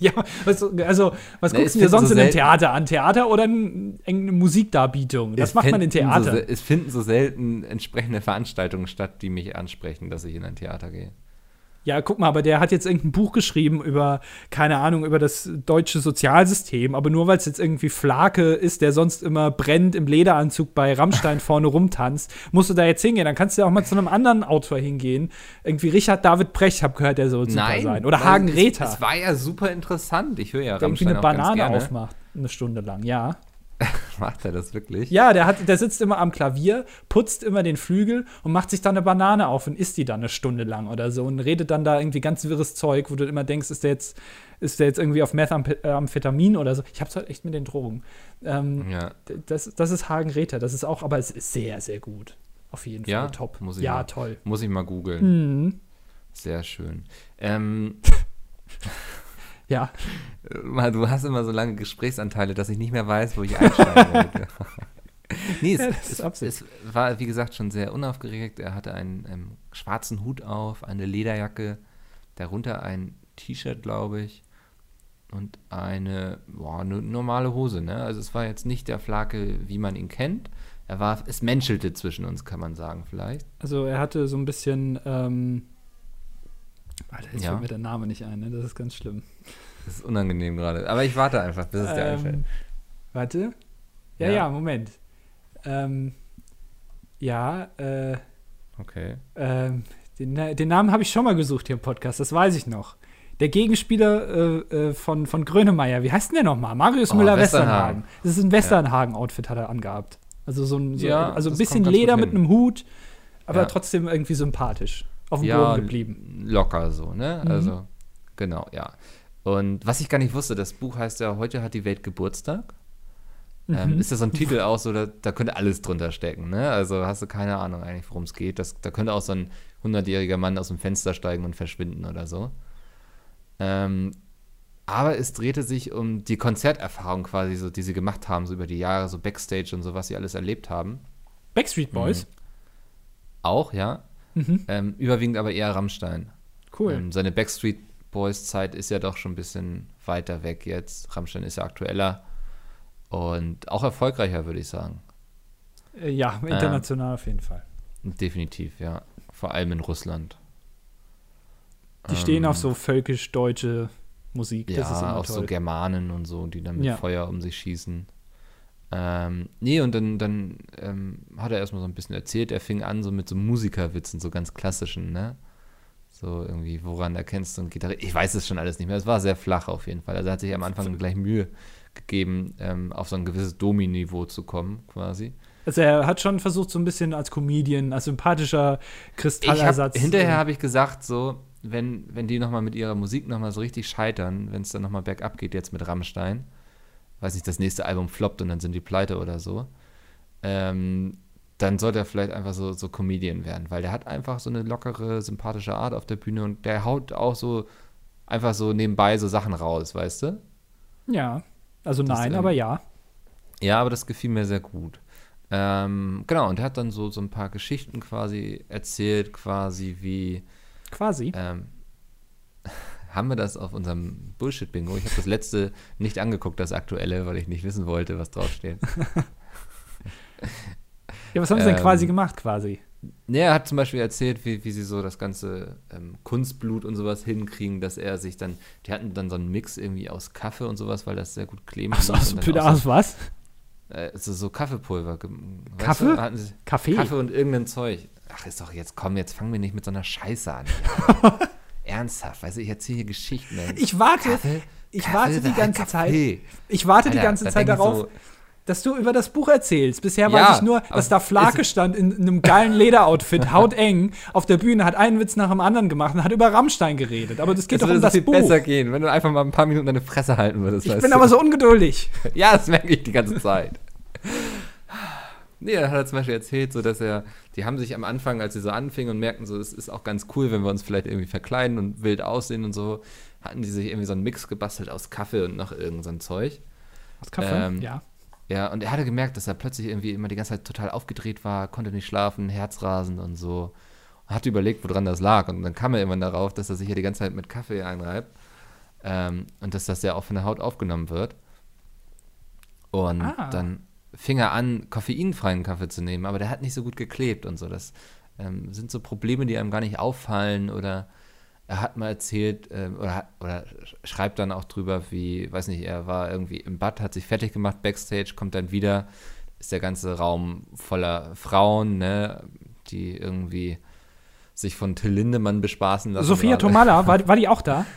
Ja, was, also, was Ne, guckst du dir sonst so in einem Theater an? Theater oder ein- eine Musikdarbietung? Das macht man in Theater. So, es finden so selten entsprechende Veranstaltungen statt, die mich ansprechen, dass ich in ein Theater gehe. Ja, guck mal, aber der hat jetzt irgendein Buch geschrieben über, keine Ahnung, über das deutsche Sozialsystem. Aber nur weil es jetzt irgendwie Flake ist, der sonst immer brennt im Lederanzug bei Rammstein vorne rumtanzt, musst du da jetzt hingehen. Dann kannst du ja auch mal zu einem anderen Autor hingehen. Irgendwie Richard David Brecht, hab gehört, der soll super Nein, sein. Oder Hagen Rether, Es war ja super interessant. Ich höre ja der irgendwie Rammstein eine Banane aufmacht. Eine Stunde lang, ja. Macht er das wirklich? Ja, der, hat, der sitzt immer am Klavier, putzt immer den Flügel und macht sich dann eine Banane auf und isst die dann eine Stunde lang oder so und redet dann da irgendwie ganz wirres Zeug, wo du immer denkst, ist der jetzt, ist der jetzt irgendwie auf Methamphetamin oder so. Ich hab's halt echt mit den Drogen. Ähm, Ja. das, das ist Hagen Rether. Das ist auch, aber es ist sehr, sehr gut. Auf jeden Fall Ja? top. Muss ich ja, mal. toll. Muss ich mal googeln. Mhm. Sehr schön. Ähm, Ja, Mal, Du hast immer so lange Gesprächsanteile, dass ich nicht mehr weiß, wo ich einsteigen wollte. nee, es, Ja, es, es war, wie gesagt, schon sehr unaufgeregt. Er hatte einen ähm, schwarzen Hut auf, eine Lederjacke, darunter ein T-Shirt, glaube ich, und eine, boah, eine normale Hose. Ne? Also es war jetzt nicht der Flake, wie man ihn kennt. Er war, es menschelte zwischen uns, kann man sagen, vielleicht. also er hatte so ein bisschen, ähm, Alter, jetzt Ja. fällt mir der Name nicht ein, ne? Das ist ganz schlimm. Das ist unangenehm gerade. Aber ich warte einfach, bis es dir einfällt. Ähm, warte. Ja, Ja. ja, Moment. Ähm, ja, äh, Okay. ähm, den, den Namen habe ich schon mal gesucht hier im Podcast, das weiß ich noch. Der Gegenspieler äh, äh, von, von Grönemeyer, wie heißt denn der nochmal? Marius Oh, Müller-Westernhagen. Westernhagen. Das ist ein Westernhagen-Outfit, hat er angehabt. Also so ein, so, Ja, also ein bisschen Leder mit einem Hut, aber Ja. trotzdem irgendwie sympathisch. Auf dem ja, Boden geblieben. locker so, ne? Mhm. Also, genau, ja. Und was ich gar nicht wusste, das Buch heißt ja, heute hat die Welt Geburtstag. Ähm, Mhm. ist ja so ein Titel auch so, da, da könnte alles drunter stecken, ne? Also hast du keine Ahnung eigentlich, worum es geht. Das, da könnte auch so ein 100-jähriger Mann aus dem Fenster steigen und verschwinden oder so. Ähm, aber es drehte sich um die Konzerterfahrung quasi, so, die sie gemacht haben, so über die Jahre, so Backstage und so, was sie alles erlebt haben. Backstreet Boys. Auch, ja. Mhm. Ähm, überwiegend aber eher Rammstein. Cool. Ähm, seine Backstreet Boys Zeit ist ja doch schon ein bisschen weiter weg jetzt. Rammstein ist ja aktueller und auch erfolgreicher, würde ich sagen. Äh, ja, international auf jeden Fall. Definitiv, ja. Vor allem in Russland. Die stehen Ähm, auf so völkisch-deutsche Musik. Ja, das ist immer auch so toll. Germanen und so, die dann mit Ja. Feuer um sich schießen. Ähm, nee, und dann, dann ähm, hat er erstmal so ein bisschen erzählt, er fing an so mit so Musikerwitzen, so ganz klassischen, ne? So irgendwie, woran erkennst du einen Gitarre? Ich weiß es schon alles nicht mehr. Es war sehr flach auf jeden Fall. Also er hat sich am Anfang gleich Mühe gegeben, ähm, auf so ein gewisses Domi-Niveau zu kommen, quasi. Also er hat schon versucht, so ein bisschen als Comedian, als sympathischer Ich hab, Kristallersatz. hinterher äh, habe ich gesagt, so, wenn, wenn die nochmal mit ihrer Musik nochmal so richtig scheitern, wenn es dann nochmal bergab geht jetzt mit Rammstein, weiß nicht, das nächste Album floppt und dann sind die pleite oder so, ähm, dann sollte er vielleicht einfach so, so Comedian werden, weil der hat einfach so eine lockere, sympathische Art auf der Bühne und der haut auch so einfach so nebenbei so Sachen raus, weißt du? ja, also Das, nein, ähm, aber ja. Ja, aber das gefiel mir sehr gut. Ähm, genau, und er hat dann so, so ein paar Geschichten quasi erzählt, quasi wie Quasi. Ähm, haben wir das auf unserem Bullshit-Bingo? Ich habe das letzte nicht angeguckt, das aktuelle, weil ich nicht wissen wollte, was draufsteht. ja, was haben sie denn ähm, quasi gemacht, quasi? Nee, er hat zum Beispiel erzählt, wie, wie sie so das ganze ähm, Kunstblut und sowas hinkriegen, dass er sich dann, die hatten dann so einen Mix irgendwie aus Kaffee und sowas, weil das sehr gut kleben Aus, aus, aus, aus was? so, äh, so, so Kaffeepulver. gem- weißt Kaffee? Du? Kaffee? Kaffee und irgendein Zeug. Ach, ist doch jetzt, komm, jetzt fangen wir nicht mit so einer Scheiße an. Ernsthaft, du, ich erzähle hier Geschichten. Ich warte, Kaffee, ich Kaffee, warte die ganze Zeit. Kaffee. Ich warte die Alter, ganze da Zeit darauf, so, dass du über das Buch erzählst. Bisher Ja, weiß ich nur, dass da Flake stand in, in einem geilen Lederoutfit, hauteng, auf der Bühne, hat einen Witz nach dem anderen gemacht und hat über Rammstein geredet. Aber das geht doch um das viel Buch. besser gehen, wenn du einfach mal ein paar Minuten deine Fresse halten würdest. Ich bin du? aber so ungeduldig. Ja, das merke ich die ganze Zeit. Nee, dann hat er zum Beispiel erzählt, so dass er, die haben sich am Anfang, als sie so anfingen und merkten, so, es ist auch ganz cool, wenn wir uns vielleicht irgendwie verkleiden und wild aussehen und so, hatten die sich irgendwie so einen Mix gebastelt aus Kaffee und noch irgend so ein Zeug. Was Kaffee? Ähm, ja. Ja, und er hatte gemerkt, dass er plötzlich irgendwie immer die ganze Zeit total aufgedreht war, konnte nicht schlafen, Herzrasen und so. Und hatte überlegt, woran das lag. Und dann kam er irgendwann darauf, dass er sich ja die ganze Zeit mit Kaffee einreibt. Ähm, und dass das ja auch von der Haut aufgenommen wird. Und Ah. dann fing er an, koffeinfreien Kaffee zu nehmen, aber der hat nicht so gut geklebt und so. Das ähm, sind so Probleme, die einem gar nicht auffallen oder er hat mal erzählt, äh, oder, hat, oder schreibt dann auch drüber, wie, weiß nicht, er war irgendwie im Bad, hat sich fertig gemacht, Backstage, kommt dann wieder, ist der ganze Raum voller Frauen, ne, die irgendwie sich von Till Lindemann bespaßen lassen. Sophia Tomala, war, war die auch da?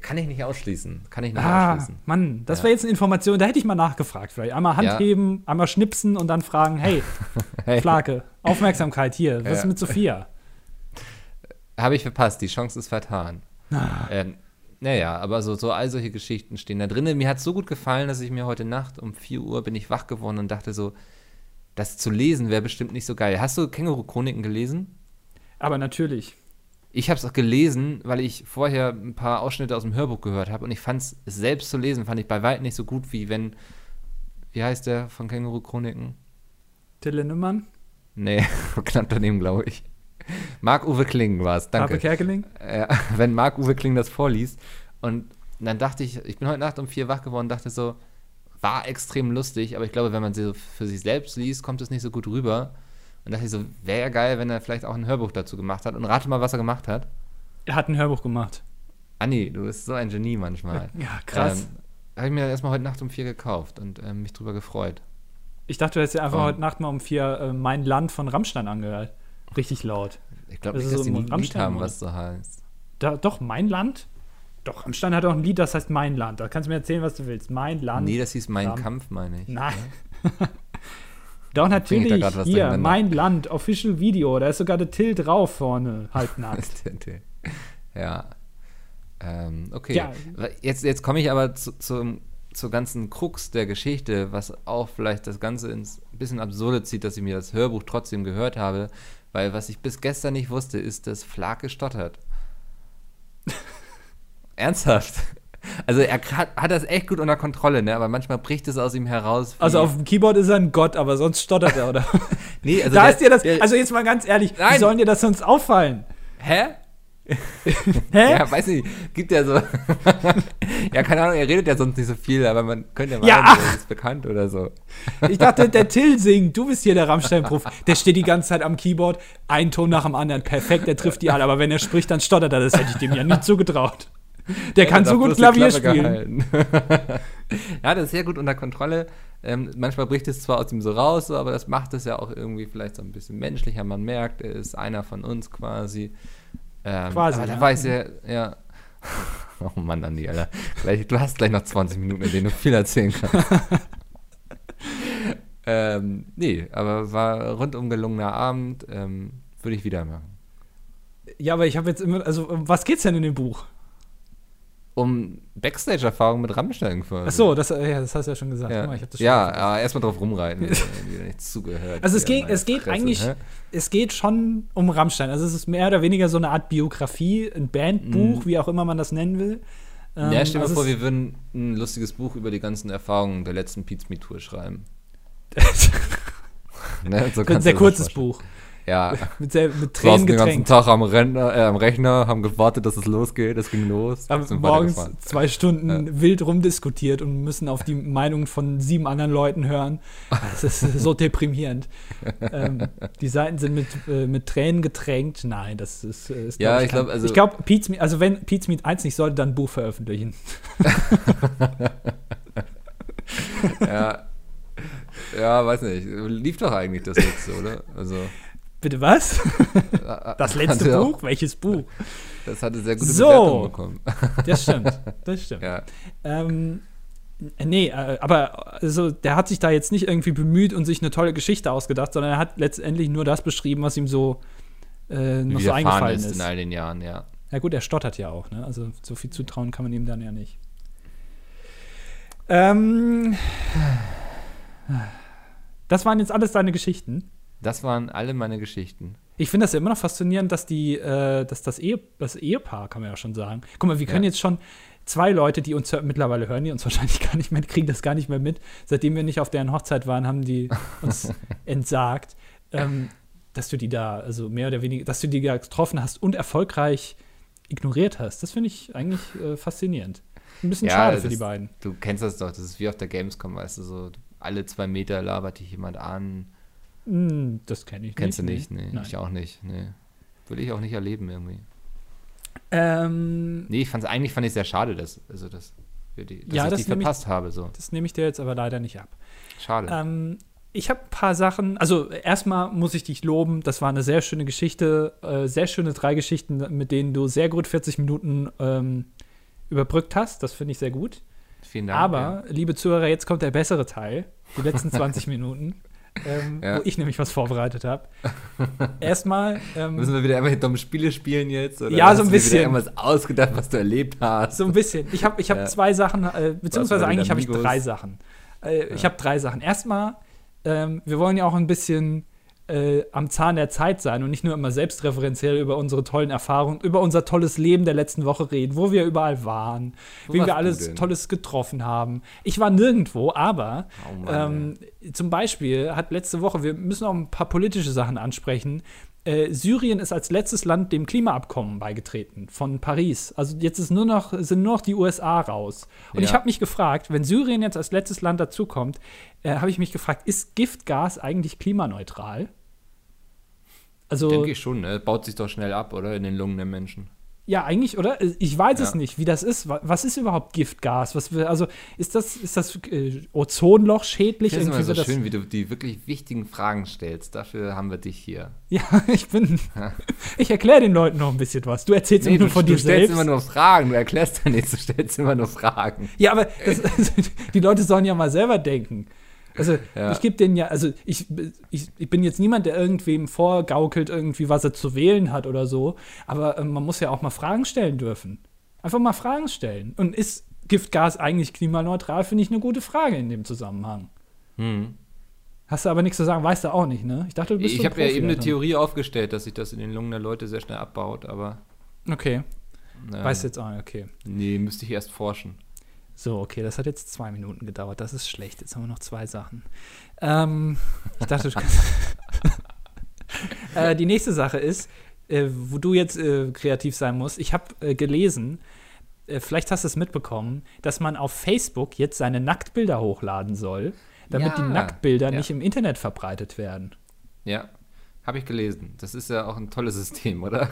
Kann ich nicht ausschließen. Kann ich nicht Ah, ausschließen. Mann, das Ja. wäre jetzt eine Information, da hätte ich mal nachgefragt. Vielleicht einmal Hand Ja. heben, einmal schnipsen und dann fragen, hey, Hey, Flake, Aufmerksamkeit hier, was ist Ja. mit Sophia? Habe ich verpasst, die Chance ist vertan. Ah, Ähm, naja, aber so, so all solche Geschichten stehen da drin. Mir hat es so gut gefallen, dass ich mir heute Nacht um 4 Uhr bin ich wach geworden und dachte so, das zu lesen wäre bestimmt nicht so geil. Hast du Känguru-Chroniken gelesen? Aber natürlich. Ich habe es auch gelesen, weil ich vorher ein paar Ausschnitte aus dem Hörbuch gehört habe und ich fand es selbst zu lesen, fand ich bei weitem nicht so gut, wie wenn, wie heißt der von Känguru-Chroniken? Till Lindemann, Nee, knapp daneben, glaube ich. Marc-Uwe Kling war es, danke. Kerkeling. äh, wenn Marc-Uwe Kling das vorliest. Und dann dachte ich, ich bin heute Nacht um vier wach geworden und dachte so, war extrem lustig, aber ich glaube, wenn man sie so für sich selbst liest, kommt es nicht so gut rüber. Und dachte ich so, wäre ja geil, wenn er vielleicht auch ein Hörbuch dazu gemacht hat. Und rate mal, was er gemacht hat. Er hat ein Hörbuch gemacht. Anni, du bist so ein Genie manchmal. Ja, krass. Ähm, Habe ich mir erstmal heute Nacht um vier gekauft und ähm, mich drüber gefreut. ich dachte, du hättest dir einfach Oh. heute Nacht mal um vier äh, Mein Land von Rammstein angehört. Richtig laut. Ich glaube nicht, dass so die ein Lied haben, was so heißt. Da, doch, Mein Land? Doch, Rammstein hat auch ein Lied, das heißt Mein Land. Da kannst du mir erzählen, was du willst. Mein Land. Nee, das hieß Mein Kampf, meine ich. Nein. Ja? Doch, da natürlich. was Hier, durcheinander? Mein Land, Official Video. Da ist sogar der Till drauf vorne, halbnackt. ja. Ähm, okay. Ja. Jetzt, jetzt komme ich aber zu, zum, zur ganzen Krux der Geschichte, was auch vielleicht das Ganze ins bisschen absurde zieht, dass ich mir das Hörbuch trotzdem gehört habe, weil was ich bis gestern nicht wusste, ist, dass Flake stottert. Ernsthaft. Also er hat, hat das echt gut unter Kontrolle, ne? aber manchmal bricht es aus ihm heraus. wie- Also auf dem Keyboard ist er ein Gott, aber sonst stottert er, oder? nee, also da der- ist dir das, der- also jetzt mal ganz ehrlich, wie Nein. sollen dir das sonst auffallen? Hä? Hä? Ja, weiß nicht, gibt ja so. ja, keine Ahnung, er redet ja sonst nicht so viel, aber man könnte ja Ja, meinen, ach. er ist bekannt oder so. Ich dachte, der Till singt, du bist hier der Rammstein-Prof. Der steht die ganze Zeit am Keyboard, ein Ton nach dem anderen, perfekt, der trifft die alle, aber wenn er spricht, dann stottert er, das hätte ich dem ja nicht zugetraut. Der kann Er so gut Klavier spielen. ja, das ist sehr gut unter Kontrolle. Ähm, manchmal bricht es zwar aus ihm so raus, aber das macht es ja auch irgendwie vielleicht so ein bisschen menschlicher. Man merkt, er ist einer von uns quasi. Ähm, Quasi, Aber da ja. ich sehr, ja. Oh Mann, Andi, Alter. Gleich, du hast gleich noch 20 Minuten, in denen du viel erzählen kannst. ähm, nee, aber war rundum gelungener Abend. Ähm, Würde ich wieder machen. Ja, aber ich habe jetzt immer, also um was geht's denn in dem Buch? Um Backstage-Erfahrung mit Rammstein quasi. Ach so, das, äh, ja, das hast du ja schon gesagt. Ja, mal, ich das schon ja aber erstmal drauf rumreiten, nicht zugehört. Also es geht, es geht Fresse, eigentlich, hä? es geht schon um Rammstein. Also es ist mehr oder weniger so eine Art Biografie, ein Bandbuch, wie auch immer man das nennen will. Ähm, Mhm. Ja, stell dir also mal vor, wir würden ein lustiges Buch über die ganzen Erfahrungen der letzten Pizza Me Tour schreiben. Ne? So ein sehr kurzes. Buch. Ja, Mit, mit Tränen den ganzen. Tag am, Rechner, äh, am Rechner, haben gewartet, dass es losgeht. Es ging los. Haben morgens zwei Stunden wild rumdiskutiert und müssen auf die Meinung von sieben anderen Leuten hören. Das ist so deprimierend. ähm, die Seiten sind mit, äh, mit Tränen getränkt. Nein, das ist. äh, ist Ja, ich glaub, kein- also- Ich glaube, Meat, also wenn Pete's Meat 1 nicht sollte, dann ein Buch veröffentlichen. Ja. ja, weiß nicht. Lief doch eigentlich das letzte, oder? Also, Bitte was? Das letzte hatte auch- Buch? Welches Buch? Das hatte sehr gute So. Bewertungen bekommen. Das stimmt. Das stimmt. Ja. Ähm, nee, äh, aber also, der hat sich da jetzt nicht irgendwie bemüht und sich eine tolle Geschichte ausgedacht, sondern er hat letztendlich nur das beschrieben, was ihm so äh, noch Wie so eingefallen ist ist. in all den Jahren, ja. Ja gut, er stottert ja auch, ne? Also so viel zutrauen kann man ihm dann ja nicht. Ähm, das waren jetzt alles deine Geschichten. Das waren alle meine Geschichten. Ich finde das ja immer noch faszinierend, dass die, äh, dass das, Ehe, das Ehepaar, kann man ja schon sagen. Guck mal, wir können Ja. jetzt schon zwei Leute, die uns mittlerweile hören, die uns wahrscheinlich gar nicht mehr, die kriegen das gar nicht mehr mit. Seitdem wir nicht auf deren Hochzeit waren, haben die uns entsagt, ähm, dass du die da, also mehr oder weniger, dass du die da getroffen hast und erfolgreich ignoriert hast. Das finde ich eigentlich äh, faszinierend. Ein bisschen Ja, schade für das- die beiden. Du kennst das doch, das ist wie auf der Gamescom, weißt du, so alle zwei Meter labert dich jemand an. Hm, das kenne ich Kennst du nicht. nicht? Nee, Nein. ich auch nicht. Nee. Will ich auch nicht erleben irgendwie. Ähm, Nee, ich fand's, eigentlich fand ich sehr schade, dass, also das, wir die, dass Ja, ich das die nehme ich- verpasst habe. So. das nehme ich dir jetzt aber leider nicht ab. Schade. Ähm, ich habe ein paar Sachen, also erstmal muss ich dich loben, das war eine sehr schöne Geschichte, äh, sehr schöne drei Geschichten, mit denen du sehr gut 40 Minuten ähm, überbrückt hast. Das finde ich sehr gut. Vielen Dank. Aber, liebe Zuhörer, jetzt kommt der bessere Teil, die letzten 20 Minuten, ähm, Ja. wo ich nämlich was vorbereitet habe. Erstmal, ähm, Müssen wir wieder immer dumme Spiele spielen jetzt? Oder Ja, so ein bisschen. Wieder irgendwas ausgedacht, was du erlebt hast. so ein bisschen. Ich habe ich hab Ja. zwei Sachen, äh, beziehungsweise eigentlich habe ich drei Sachen. Äh, Ich Ja. habe drei Sachen. Erstmal, ähm, wir wollen ja auch ein bisschen äh, am Zahn der Zeit sein und nicht nur immer selbstreferenziell über unsere tollen Erfahrungen, über unser tolles Leben der letzten Woche reden, wo wir überall waren, Wo wie warst wir alles? Tolles getroffen haben. Ich war nirgendwo, aber Oh Mann, ähm, zum Beispiel hat letzte Woche, wir müssen auch ein paar politische Sachen ansprechen. Äh, Syrien ist als letztes Land dem Klimaabkommen beigetreten von Paris. Also jetzt ist nur noch, sind nur noch die USA raus. Und ich Ja. habe mich gefragt, wenn Syrien jetzt als letztes Land dazukommt, äh, habe ich mich gefragt, ist Giftgas eigentlich klimaneutral? Also, Denke ich schon, ne? Baut sich doch schnell ab, oder? In den Lungen der Menschen. Ja, eigentlich, oder? Ich weiß es Ja. nicht, wie das ist. Wa- Was ist überhaupt Giftgas? Was also, ist das, ist das äh, Ozonloch schädlich? Ich finde es so das- schön, wie du die wirklich wichtigen Fragen stellst. Dafür haben wir dich hier. Ja, ich bin. Ich erkläre den Leuten noch ein bisschen was. Du erzählst Nee, immer du, nur von du dir stellst selbst. immer nur Fragen, du erklärst ja nichts, du stellst immer nur Fragen. ja, aber das, die Leute sollen ja mal selber denken. Also, Ja. ich gebe denen ja, also ich, ich, ich bin jetzt niemand, der irgendwem vorgaukelt, irgendwie, was er zu wählen hat oder so. Aber ähm, man muss ja auch mal Fragen stellen dürfen. Einfach mal Fragen stellen. Und ist Giftgas eigentlich klimaneutral? Finde ich eine gute Frage in dem Zusammenhang. Hm. Hast du aber nichts zu sagen, weißt du auch nicht, ne? Ich dachte, du bist Ich habe ja eben eine. Theorie aufgestellt, dass sich das in den Lungen der Leute sehr schnell abbaut, aber. Okay, ähm, weißt du jetzt auch, nicht, okay. Nee, müsste ich erst forschen. So, okay, das hat jetzt zwei Minuten gedauert. Das ist schlecht. Jetzt haben wir noch zwei Sachen. Ähm, ich dachte, du kannst. äh, die nächste Sache ist, äh, wo du jetzt äh, kreativ sein musst. Ich habe äh, gelesen, äh, vielleicht hast du es mitbekommen, dass man auf Facebook jetzt seine Nacktbilder hochladen soll, damit Ja, die Nacktbilder ja. nicht im Internet verbreitet werden. Ja, habe ich gelesen. Das ist ja auch ein tolles System, oder?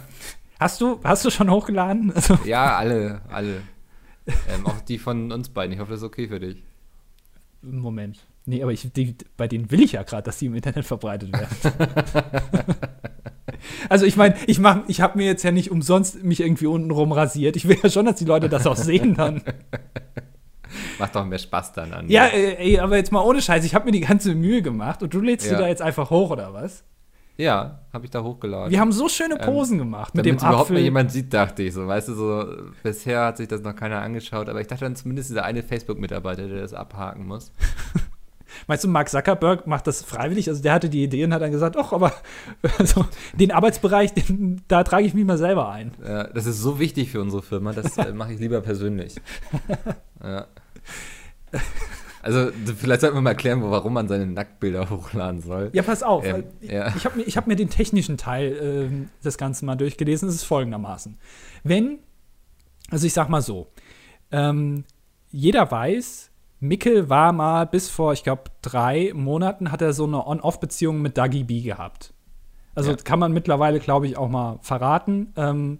Hast du, hast du schon hochgeladen? Also, Ja, alle, alle. Ähm, auch die von uns beiden. Ich hoffe, das ist okay für dich. Moment. Nee, aber ich, die, bei denen will ich ja gerade, dass die im Internet verbreitet werden. also ich meine, ich mach, ich habe mir jetzt ja nicht umsonst mich irgendwie unten rum rasiert. Ich will ja schon, dass die Leute das auch sehen dann. Macht doch mehr Spaß dann an. ja, äh, ey, aber jetzt mal ohne Scheiß, ich habe mir die ganze Mühe gemacht und du lädst Ja. die da jetzt einfach hoch oder was? Ja habe ich da hochgeladen. Wir haben so schöne Posen gemacht mit Damit dem überhaupt Apfel. mal jemand sieht, dachte ich so. Weißt du, so bisher hat sich das noch keiner angeschaut, aber ich dachte dann zumindest dieser eine Facebook-Mitarbeiter, der das abhaken muss. Meinst du, Mark Zuckerberg macht das freiwillig? Also der hatte die Idee und hat dann gesagt, ach, aber also, den Arbeitsbereich, den, da trage ich mich mal selber ein. Ja, das ist so wichtig für unsere Firma, das äh, mache ich lieber persönlich. ja. Also, vielleicht sollten wir mal erklären, warum man seine Nacktbilder hochladen soll. Ja, pass auf. Ähm, ja. Ich habe mir, ich hab mir den technischen Teil ähm, des Ganzen mal durchgelesen. Es ist folgendermaßen. Wenn, also ich sag mal so, ähm, jeder weiß, Mickel war mal bis vor, ich glaube, drei Monaten hat er so eine On-Off-Beziehung mit Dagi B gehabt. Also Ja. kann man mittlerweile, glaube ich, auch mal verraten. Ähm,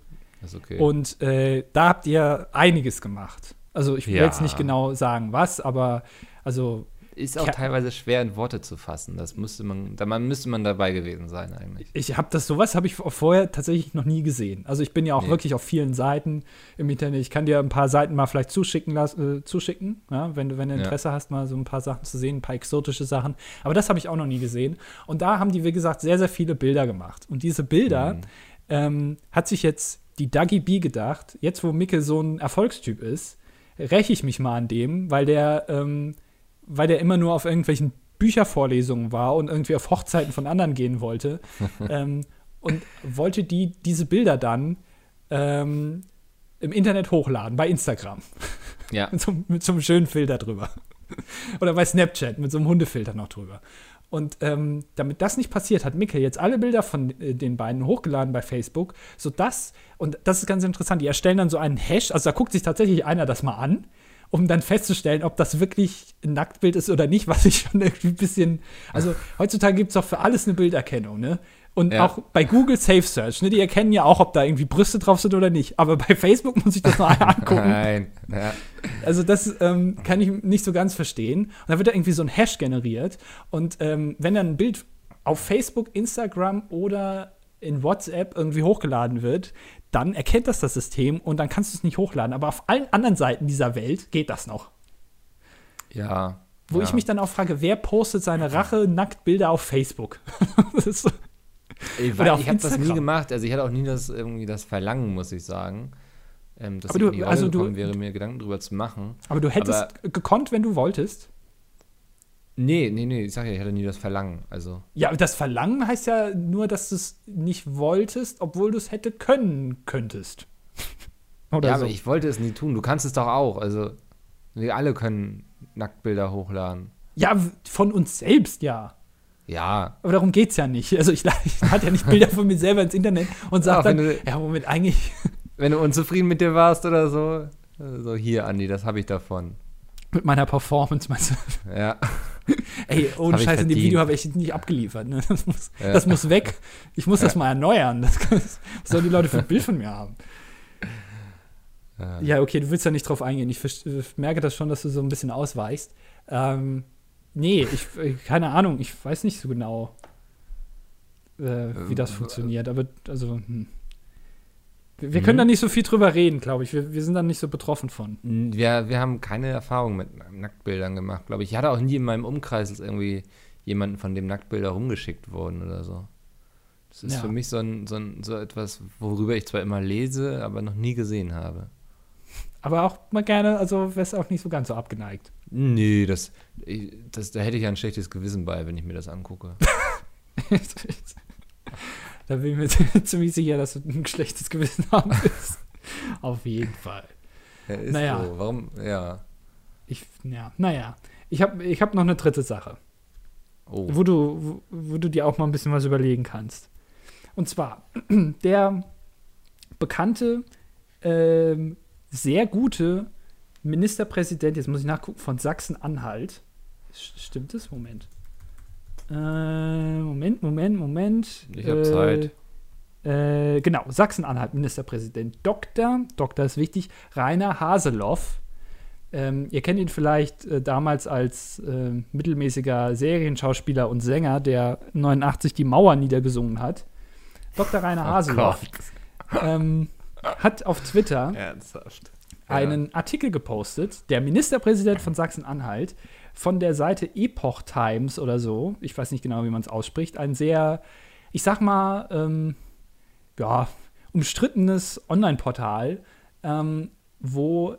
okay. und äh, da habt ihr einiges gemacht. Also ich will Ja. jetzt nicht genau sagen, was, aber also ist auch teilweise schwer in Worte zu fassen. Das müsste man, da man, müsste man dabei gewesen sein eigentlich. ich habe das sowas habe ich vorher tatsächlich noch nie gesehen. Also ich bin ja auch Nee. wirklich auf vielen Seiten im Internet. Ich kann dir ein paar Seiten mal vielleicht zuschicken lassen, äh, zuschicken, ja, wenn du wenn du Ja. Interesse hast, mal so ein paar Sachen zu sehen, ein paar exotische Sachen. Aber das habe ich auch noch nie gesehen. Und da haben die wie gesagt sehr sehr viele Bilder gemacht. Und diese Bilder Mhm. ähm, hat sich jetzt die Dagi B gedacht. Jetzt wo Micke so ein Erfolgstyp ist, räche ich mich mal an dem, weil der ähm, weil der immer nur auf irgendwelchen Büchervorlesungen war und irgendwie auf Hochzeiten von anderen gehen wollte ähm, und wollte die diese Bilder dann ähm, im Internet hochladen, bei Instagram. Ja, Mit so, mit so einem schönen Filter drüber. Oder bei Snapchat mit so einem Hundefilter noch drüber. Und ähm, damit das nicht passiert, hat Micke jetzt alle Bilder von äh, den beiden hochgeladen bei Facebook, sodass, und das ist ganz interessant, die erstellen dann so einen Hash, also da guckt sich tatsächlich einer das mal an, um dann festzustellen, ob das wirklich ein Nacktbild ist oder nicht, was ich schon irgendwie ein bisschen, also heutzutage gibt es doch für alles eine Bilderkennung, ne? Und Ja. auch bei Google Safe Search, ne, die erkennen ja auch, ob da irgendwie Brüste drauf sind oder nicht. Aber bei Facebook muss ich das noch angucken. Nein. Ja. Also das ähm, kann ich nicht so ganz verstehen. Und dann wird da irgendwie so ein Hash generiert. Und ähm, wenn dann ein Bild auf Facebook, Instagram oder in WhatsApp irgendwie hochgeladen wird, dann erkennt das das System und dann kannst du es nicht hochladen. Aber auf allen anderen Seiten dieser Welt geht das noch. ja. Wo ja. ich mich dann auch frage, wer postet seine Rache-Nacktbilder auf Facebook? das ist so, Ich, ich habe das nie gemacht. Also ich hatte auch nie das irgendwie das Verlangen, muss ich sagen. Ähm, dass Aber ich du- in die Rolle also du- wäre, mir Gedanken drüber zu machen. aber du hättest gekonnt, wenn du wolltest. Nee, nee, nee, ich sag ja, ich hatte nie das Verlangen. Also, Ja, das Verlangen heißt ja nur, dass du es nicht wolltest, obwohl du es hätte können könntest. Oder ja, so. aber ich wollte es nie tun. Du kannst es doch auch. Also, wir alle können Nacktbilder hochladen. Ja, von uns selbst ja. Ja, Aber darum geht's ja nicht. Also ich, ich lade ja nicht Bilder von mir selber ins Internet und sage dann, du- ja, Moment, eigentlich wenn du unzufrieden mit dir warst oder so. So, hier, Andi, das habe ich davon. mit meiner Performance, meinst du? Ja. Ey, ohne Scheiß, in dem. Video habe ich nicht abgeliefert. Ne? Das, muss, Ja. das muss weg. Ich muss das Ja. mal erneuern. Das, was sollen die Leute für ein Bild von mir haben? Ja. Ja, okay, du willst ja nicht drauf eingehen. Ich äh, merke das schon, dass du so ein bisschen ausweichst. Ähm, nee, ich, äh, keine Ahnung, ich weiß nicht so genau, äh, wie das Ähm, funktioniert. Aber, also, hm. Wir, können da nicht so viel drüber reden, glaube ich. Wir, wir sind da nicht so betroffen von. Wir, wir haben keine Erfahrung mit Nacktbildern gemacht, glaube ich. Ich hatte auch nie in meinem Umkreis irgendwie jemanden, von dem Nacktbilder rumgeschickt wurden oder so. Das ist Ja. für mich so, ein, so, ein, so etwas, worüber ich zwar immer lese, aber noch nie gesehen habe. Aber auch mal gerne, also wärst auch nicht so ganz so abgeneigt. Nee, das, das, da hätte ich ja ein schlechtes Gewissen bei, wenn ich mir das angucke. da bin ich mir ziemlich sicher, dass du ein schlechtes Gewissen haben wirst. Auf jeden Fall. Ja, ist Naja. so. Warum? Ja. Ich, ja, naja. Ich habe ich hab noch eine dritte Sache. Oh. wo du, wo, wo du dir auch mal ein bisschen was überlegen kannst. Und zwar der bekannte, ähm, sehr gute Ministerpräsident, jetzt muss ich nachgucken, von Sachsen-Anhalt. Stimmt das? Moment. Äh, Moment, Moment, Moment. Ich hab äh, Zeit. Äh, genau, Sachsen-Anhalt, Ministerpräsident. Dr. Dr. ist wichtig, Rainer Haseloff. Ähm, ihr kennt ihn vielleicht äh, damals als äh, mittelmäßiger Serienschauspieler und Sänger, der 89 die Mauer niedergesungen hat. Dr. Rainer Oh Haseloff ähm, hat auf Twitter Ernsthaft. einen Artikel gepostet, der Ministerpräsident von Sachsen-Anhalt von der Seite Epoch Times oder so, ich weiß nicht genau, wie man es ausspricht, ein sehr, ich sag mal, ähm, ja, umstrittenes Online-Portal, ähm, wo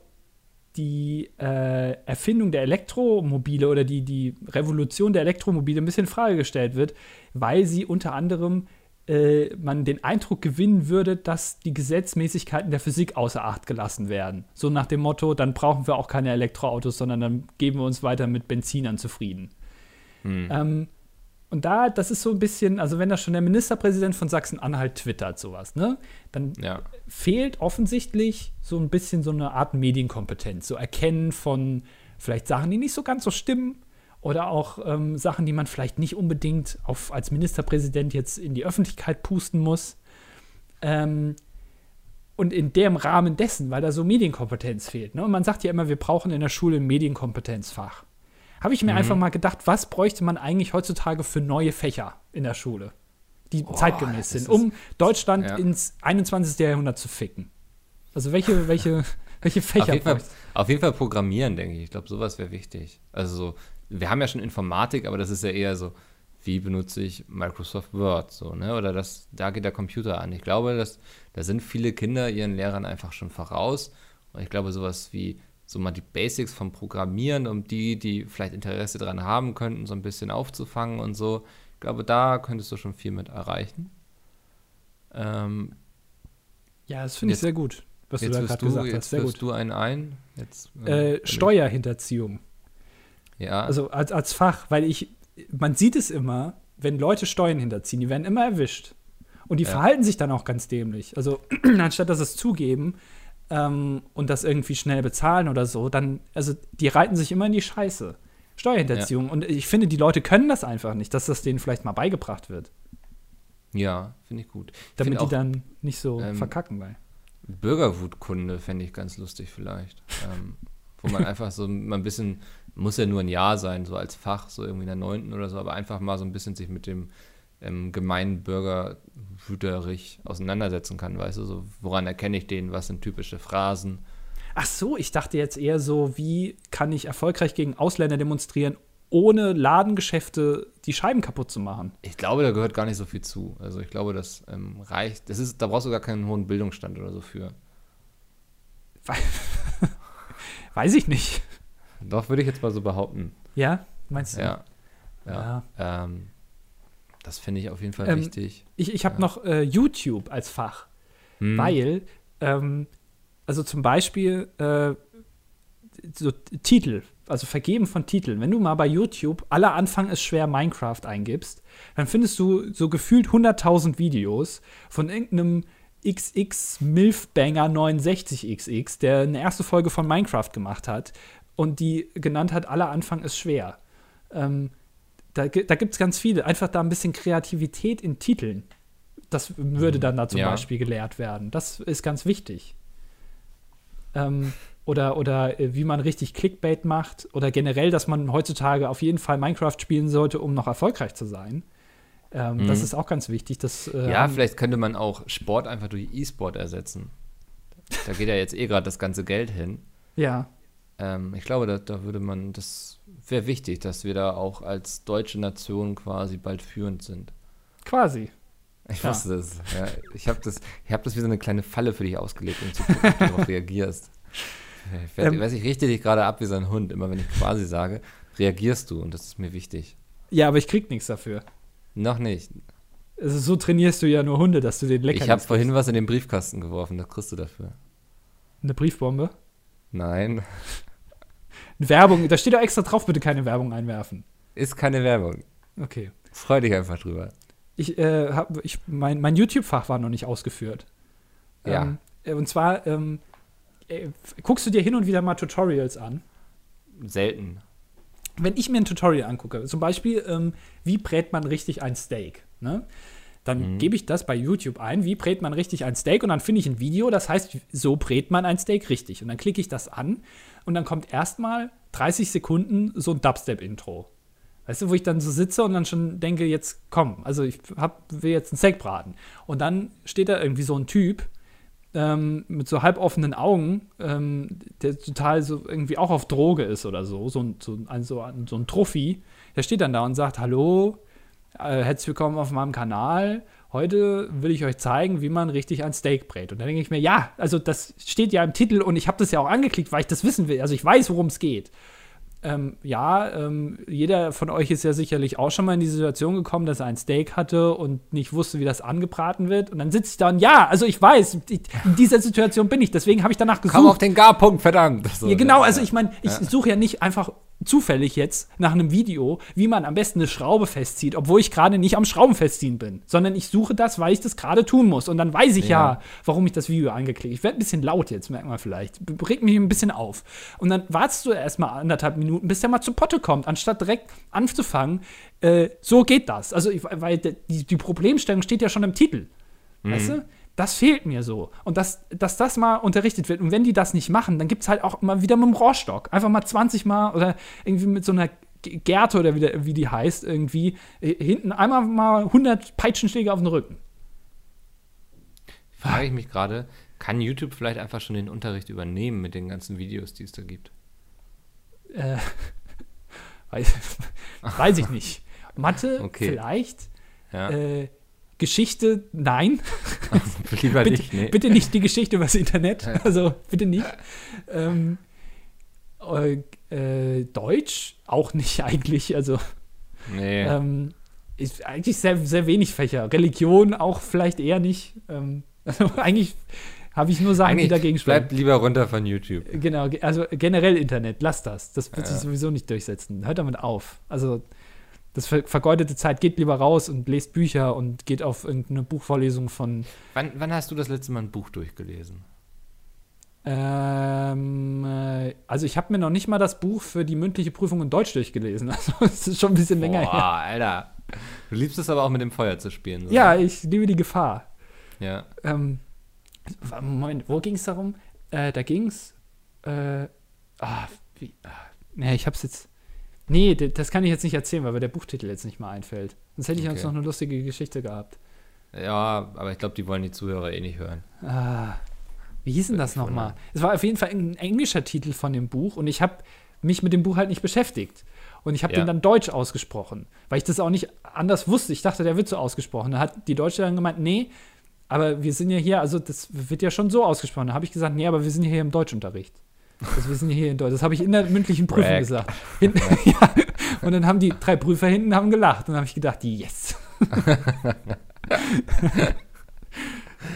die äh, Erfindung der Elektromobile oder die, die Revolution der Elektromobile ein bisschen in Frage gestellt wird, weil sie unter anderem äh, man den Eindruck gewinnen würde, dass die Gesetzmäßigkeiten der Physik außer Acht gelassen werden. So nach dem Motto, dann brauchen wir auch keine Elektroautos, sondern dann geben wir uns weiter mit Benzinern zufrieden. Hm. Ähm, und da, das ist so ein bisschen, also wenn da schon der Ministerpräsident von Sachsen-Anhalt twittert, sowas, ne? Dann Ja. fehlt offensichtlich so ein bisschen so eine Art Medienkompetenz, so Erkennen von vielleicht Sachen, die nicht so ganz so stimmen oder auch ähm, Sachen, die man vielleicht nicht unbedingt auf, als Ministerpräsident jetzt in die Öffentlichkeit pusten muss. Ähm, und in dem Rahmen dessen, weil da so Medienkompetenz fehlt. Ne? Und man sagt ja immer, wir brauchen in der Schule ein Medienkompetenzfach. Habe ich mir einfach mal gedacht, was bräuchte man eigentlich heutzutage für neue Fächer in der Schule, die Boah, zeitgemäß sind, um Deutschland ja. ins 21. Jahrhundert zu ficken. Also welche, welche, welche Auf Fächer jeden, Fall, auf jeden Fall programmieren, denke ich. Ich glaube, sowas wäre wichtig. Also so, wir haben ja schon Informatik, aber das ist ja eher so, wie benutze ich Microsoft Word, so, ne? Oder das, da geht der Computer an. Ich glaube, dass, da sind viele Kinder ihren Lehrern einfach schon voraus. Und ich glaube, sowas wie so mal die Basics vom Programmieren, um die, die vielleicht Interesse dran haben könnten, so ein bisschen aufzufangen und so. Ich glaube, da könntest du schon viel mit erreichen. Ähm, Ja, das finde ich sehr gut, was du da gerade gesagt hast. jetzt Sehr wirst gut. du einen ein. Jetzt, Äh, du- Steuerhinterziehung. Ja, Also als, als Fach, weil ich, man sieht es immer, wenn Leute Steuern hinterziehen, die werden immer erwischt. Und die Ja. verhalten sich dann auch ganz dämlich. Also anstatt dass sie es zugeben ähm, und das irgendwie schnell bezahlen oder so, dann, also die reiten sich immer in die Scheiße. Steuerhinterziehung. Und ich finde, die Leute können das einfach nicht, dass das denen vielleicht mal beigebracht wird. Ja, finde ich gut. Ich Damit find die auch dann nicht so ähm, verkacken bei. Bürgerwutkunde fände ich ganz lustig vielleicht. ähm, wo man einfach so mal ein bisschen, muss ja nur ein Jahr sein, so als Fach, so irgendwie in der neunten oder so, aber einfach mal so ein bisschen sich mit dem ähm, gemeinen Bürger wüterich auseinandersetzen kann, weißt du, so woran erkenne ich den, was sind typische Phrasen. Ach so, ich dachte jetzt eher so, wie kann ich erfolgreich gegen Ausländer demonstrieren, ohne Ladengeschäfte die Scheiben kaputt zu machen? Ich glaube, da gehört gar nicht so viel zu. Also ich glaube, das ähm, reicht. Das ist, da brauchst du gar keinen hohen Bildungsstand oder so für. Weiß ich nicht. Doch, würde ich jetzt mal so behaupten. Ja, meinst du? Ja. Ja. Ähm, das finde ich auf jeden Fall Ähm, wichtig. Ich, ich habe Ja. noch äh, YouTube als Fach, Hm. weil, ähm, also zum Beispiel äh, so Titel, also Vergeben von Titeln. Wenn du mal bei YouTube aller Anfang ist schwer Minecraft eingibst, dann findest du so gefühlt 100.000 Videos von irgendeinem XX Milfbanger 69XX, der eine erste Folge von Minecraft gemacht hat und die genannt hat, aller Anfang ist schwer. Ähm, da da gibt es ganz viele. Einfach da ein bisschen Kreativität in Titeln. Das würde dann da zum Ja. Beispiel gelehrt werden. Das ist ganz wichtig. Ähm, oder oder äh, wie man richtig Clickbait macht. Oder generell, dass man heutzutage auf jeden Fall Minecraft spielen sollte, um noch erfolgreich zu sein. Ähm, Das Mhm. ist auch ganz wichtig. Das, äh, Ja, haben- vielleicht könnte man auch Sport einfach durch E-Sport ersetzen. Da geht ja jetzt eh gerade das ganze Geld hin. ja. Ähm, ich glaube, da, da würde man, das wäre wichtig, dass wir da auch als deutsche Nation quasi bald führend sind. Quasi. Ich Ja. wusste es. Ja, ich habe das, ich hab das wie so eine kleine Falle für dich ausgelegt, um zu gucken, ob du darauf reagierst. Ich werd, Ähm. weiß, ich richte dich gerade ab wie so ein Hund. Immer wenn ich quasi sage, reagierst du und das ist mir wichtig. Ja, aber ich krieg nichts dafür. Noch nicht. Also so trainierst du ja nur Hunde, dass du den lecker ich habe vorhin was in den Briefkasten geworfen, das kriegst du dafür. Eine Briefbombe. Nein, Werbung, da steht doch extra drauf, bitte keine Werbung einwerfen. ist keine Werbung. Okay. Freu dich einfach drüber. Ich, äh, hab, ich, mein, mein YouTube-Fach war noch nicht ausgeführt. Ja. Ähm, äh, und zwar ähm, äh, guckst du dir hin und wieder mal Tutorials an. Selten. Wenn ich mir ein Tutorial angucke, zum Beispiel, ähm, wie brät man richtig ein Steak, ne? Dann Mhm. gebe ich das bei YouTube ein, wie brät man richtig ein Steak und dann finde ich ein Video, das heißt, so brät man ein Steak richtig. Und dann klicke ich das an und dann kommt erstmal 30 Sekunden so ein Dubstep-Intro. Weißt du, wo ich dann so sitze und dann schon denke, jetzt komm, also ich hab, will jetzt ein Steak braten. Und dann steht da irgendwie so ein Typ ähm, mit so halboffenen Augen, ähm, der total so irgendwie auch auf Droge ist oder so, so ein, so ein, so ein, so ein Trophy. Der steht dann da und sagt, hallo, herzlich willkommen auf meinem Kanal. Heute will ich euch zeigen, wie man richtig ein Steak brät. Und dann denke ich mir, ja, also das steht ja im Titel und ich habe das ja auch angeklickt, weil ich das wissen will. Also ich weiß, worum es geht. Ähm, ja, ähm, jeder von euch ist ja sicherlich auch schon mal in die Situation gekommen, dass er ein Steak hatte und nicht wusste, wie das angebraten wird. Und dann sitze ich da und ja, also ich weiß, ich, in dieser Situation bin ich. Deswegen habe ich danach gesucht. Komm auf den Garpunkt, verdammt. So, Ja, genau, ja. also ich meine, ich suche ja nicht einfach zufällig jetzt nach einem Video, wie man am besten eine Schraube festzieht, obwohl ich gerade nicht am Schrauben festziehen bin, sondern ich suche das, weil ich das gerade tun muss. Und dann weiß ich ja, Ja. warum ich das Video angeklickt. Ich werde ein bisschen laut jetzt, merkt man vielleicht. Regt mich ein bisschen auf. Und dann wartest du erstmal anderthalb Minuten, bis der mal zu Potte kommt, anstatt direkt anzufangen. Äh, so geht das. Also, ich, weil die, die Problemstellung steht ja schon im Titel. Weißt du? Das fehlt mir so. Und dass, dass das mal unterrichtet wird. Und wenn die das nicht machen, dann gibt es halt auch mal wieder mit dem Rohrstock. Einfach mal 20 Mal oder irgendwie mit so einer Gerte oder wie, wie die heißt, irgendwie äh, hinten einmal mal 100 Peitschenschläge auf den Rücken. Frage ich mich gerade, kann YouTube vielleicht einfach schon den Unterricht übernehmen mit den ganzen Videos, die es da gibt? Äh, weiß, weiß ich nicht. Mathe Okay. vielleicht. Ja, Äh, Geschichte, nein. lieber bitte, nicht, nee. bitte nicht die Geschichte übers Internet. Also bitte nicht. Ähm, äh, äh, Deutsch auch nicht eigentlich. Also Nee. ähm, ist eigentlich sehr, sehr wenig Fächer. Religion auch vielleicht eher nicht. Ähm, also eigentlich habe ich nur Sachen, die Eigentlich dagegen sprechen. bleibt lieber runter von YouTube. Genau, ge- also generell Internet, lasst das. Das wird Ja. sich sowieso nicht durchsetzen. Hört damit auf. Also, das ver vergeudete Zeit, geht lieber raus und lest Bücher und geht auf irgendeine Buchvorlesung von. Wann, wann hast du das letzte Mal ein Buch durchgelesen? Ähm, äh, also, ich habe mir noch nicht mal das Buch für die mündliche Prüfung in Deutsch durchgelesen. Also, es ist schon ein bisschen länger Boah, her. Alter. Du liebst es aber auch mit dem Feuer zu spielen. So. Ja, ich liebe die Gefahr. Ja. Ähm, Moment, wo ging es darum? Äh, da ging es. Äh, ah, wie. Ah, nee, ich hab's jetzt. Nee, das kann ich jetzt nicht erzählen, weil mir der Buchtitel jetzt nicht mal einfällt. Sonst hätte ich uns Okay. noch eine lustige Geschichte gehabt. Ja, aber ich glaube, die wollen die Zuhörer eh nicht hören. Ah, wie hieß denn das nochmal? Es war auf jeden Fall ein englischer Titel von dem Buch und ich habe mich mit dem Buch halt nicht beschäftigt. Und ich habe Ja. den dann deutsch ausgesprochen, weil ich das auch nicht anders wusste. Ich dachte, der wird so ausgesprochen. Da hat die Deutsche dann gemeint, nee, aber wir sind ja hier, also das wird ja schon so ausgesprochen. Da habe ich gesagt, nee, aber wir sind ja hier im Deutschunterricht. Sind ja hier in Deutsch. Das habe ich in der mündlichen Prüfung Brag. gesagt. Hin, ja. Und dann haben die drei Prüfer hinten haben gelacht. Und dann habe ich gedacht, yes.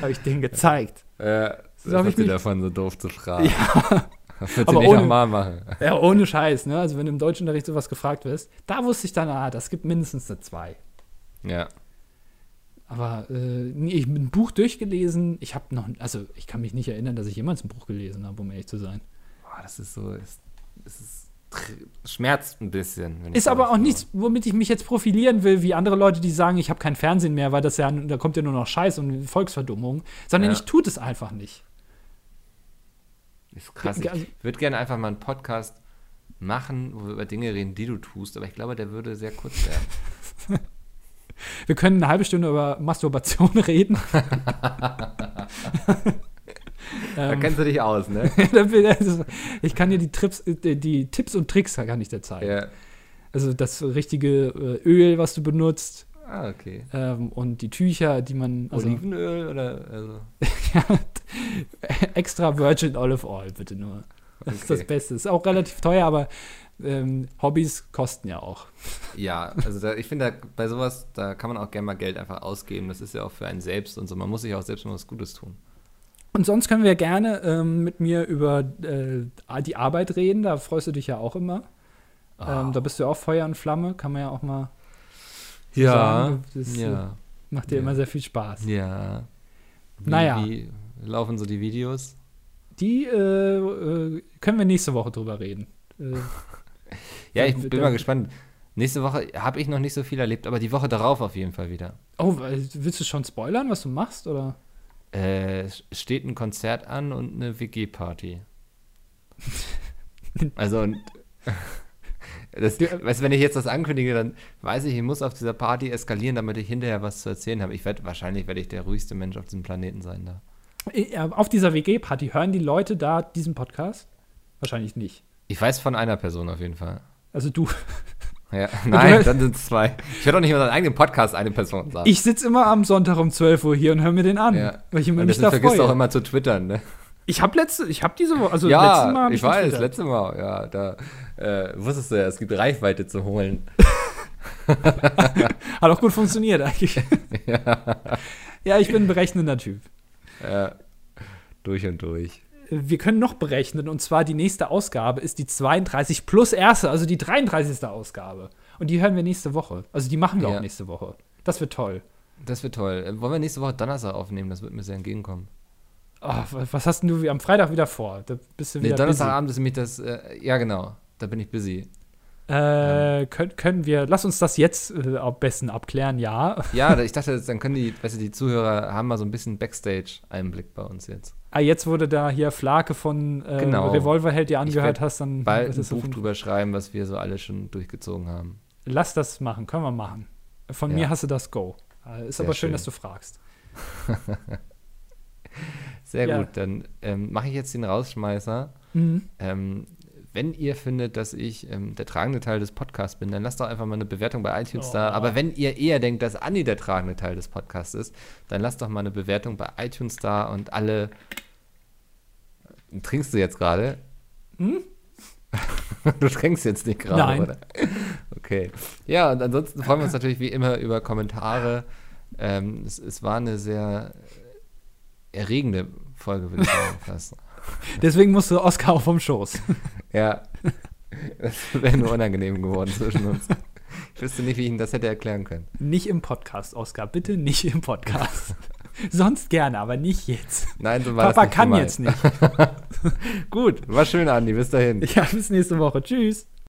habe ich denen gezeigt. Äh, Das hab ich nicht- davon, so doof zu fragen. Ja. Das wird sie nicht nochmal machen. Ja, ohne Scheiß, ne? Also wenn du im Deutschunterricht sowas gefragt wirst, da wusste ich dann, ah, das gibt mindestens eine 2. Ja. Aber äh, ich habe ein Buch durchgelesen. Ich habe noch, also ich kann mich nicht erinnern, dass ich jemals ein Buch gelesen habe, um ehrlich zu sein. Boah, das ist so, es, es ist, schmerzt ein bisschen. Ist aber auch nichts, womit ich mich jetzt profilieren will, wie andere Leute, die sagen, ich habe kein Fernsehen mehr, weil das ja, da kommt ja nur noch Scheiß und Volksverdummung, sondern Ja. ich tue es einfach nicht. Ist krass. Ja, Ich also- würde gerne einfach mal einen Podcast machen, wo wir über Dinge reden, die du tust, aber ich glaube, der würde sehr kurz werden. Wir können eine halbe Stunde über Masturbation reden. Da ähm, kennst du dich aus, ne? ich kann dir die, Trips, die Tipps und Tricks kann ich dir zeigen. ja. Also das richtige äh, Öl, was du benutzt Ah, okay. ähm, und die Tücher, die man also, Olivenöl oder also, extra Virgin Olive Oil bitte nur. Das ist das. Beste. Ist auch relativ teuer, aber ähm, Hobbys kosten ja auch. Ja, also da, ich finde, bei sowas, da kann man auch gerne mal Geld einfach ausgeben. Das ist ja auch für einen selbst und so. Man muss sich auch selbst mal was Gutes tun. Und sonst können wir gerne ähm, mit mir über äh, die Arbeit reden. Da freust du dich ja auch immer. Ah. Ähm, da bist du ja auch Feuer und Flamme. Kann man ja auch mal ja, sagen, das, äh, ja, macht dir Ja. immer sehr viel Spaß. ja. Wie, Naja. Wie laufen so die Videos? Die äh, äh, können wir nächste Woche drüber reden. Äh, Ja, ich bin mal gespannt. Nächste Woche habe ich noch nicht so viel erlebt, aber die Woche darauf auf jeden Fall wieder. oh, willst du schon spoilern, was du machst? Oder? Äh, steht ein Konzert an und eine WG-Party. also und das, weißt, wenn ich jetzt das ankündige, dann weiß ich, ich muss auf dieser Party eskalieren, damit ich hinterher was zu erzählen habe. Ich werde wahrscheinlich werde ich der ruhigste Mensch auf diesem Planeten sein da. Äh, Auf dieser WG-Party hören die Leute da diesen Podcast? Wahrscheinlich nicht. Ich weiß von einer Person auf jeden Fall. Also du. Ja, nein, dann sind es zwei. Ich werde doch nicht über seinen eigenen Podcast eine Person sagen. Ich sitze immer am Sonntag um 12 Uhr hier und höre mir den an, ja. weil ich immer Und mich da vergisst du auch freue. immer zu twittern, ne? Ich habe letzte, ich habe diese Woche, also letztes Mal Ja, ich weiß, getwittert. letzte Mal, ja, da äh, wusstest du ja, es gibt Reichweite zu holen. Hat auch gut funktioniert eigentlich. ja. ich bin ein berechnender Typ. Ja, durch und durch. Wir können noch berechnen und zwar die nächste Ausgabe ist die 32 plus erste, also die 33. Ausgabe. Und die hören wir nächste Woche. Also die machen wir Ja. auch nächste Woche. Das wird toll. Das wird toll. Äh, Wollen wir nächste Woche Donnerstag aufnehmen? Das wird mir sehr entgegenkommen. Oh, wa- was hast denn du am Freitag wieder vor? Da bist du Nee, wieder Donnerstagabend ist nämlich das, äh, ja genau, da bin ich busy. busy. Äh, können, können wir, lass uns das jetzt äh, am besten abklären, ja. Ja, ich dachte, dann können die, weißt du, die Zuhörer haben mal so ein bisschen Backstage-Einblick bei uns jetzt. Ah, jetzt wurde da hier Flake von äh, Genau. Revolverheld dir angehört hast, dann Bald ist ein so Buch drüber schreiben, was wir so alle schon durchgezogen haben. Lass das machen, können wir machen. Von Ja. mir hast du das Go. Äh, Ist Sehr aber schön, schön. dass du fragst. Sehr Ja. gut, dann ähm, mache ich jetzt den Rausschmeißer. Mhm. Ähm, wenn ihr findet, dass ich ähm, der tragende Teil des Podcasts bin, dann lasst doch einfach mal eine Bewertung bei iTunes da. Oh. Aber wenn ihr eher denkt, dass Andi der tragende Teil des Podcasts ist, dann lasst doch mal eine Bewertung bei iTunes da und alle. Trinkst du jetzt gerade? Hm? Du trinkst jetzt nicht gerade, Nein. oder? Okay. Ja, und ansonsten freuen wir uns natürlich wie immer über Kommentare. Ähm, es, es war eine sehr erregende Folge, würde ich sagen. Fast. Deswegen musst du Oscar auch vom Schoß. Ja. Das wäre nur unangenehm geworden zwischen uns. Ich wüsste nicht, wie ich Ihnen das hätte erklären können. Nicht im Podcast, Oscar. Bitte nicht im Podcast. Sonst gerne, aber nicht jetzt. Nein, so war Papa kann gemeint. jetzt nicht. Gut, war schön, Andi. Bis dahin. Ja, bis nächste Woche. Tschüss.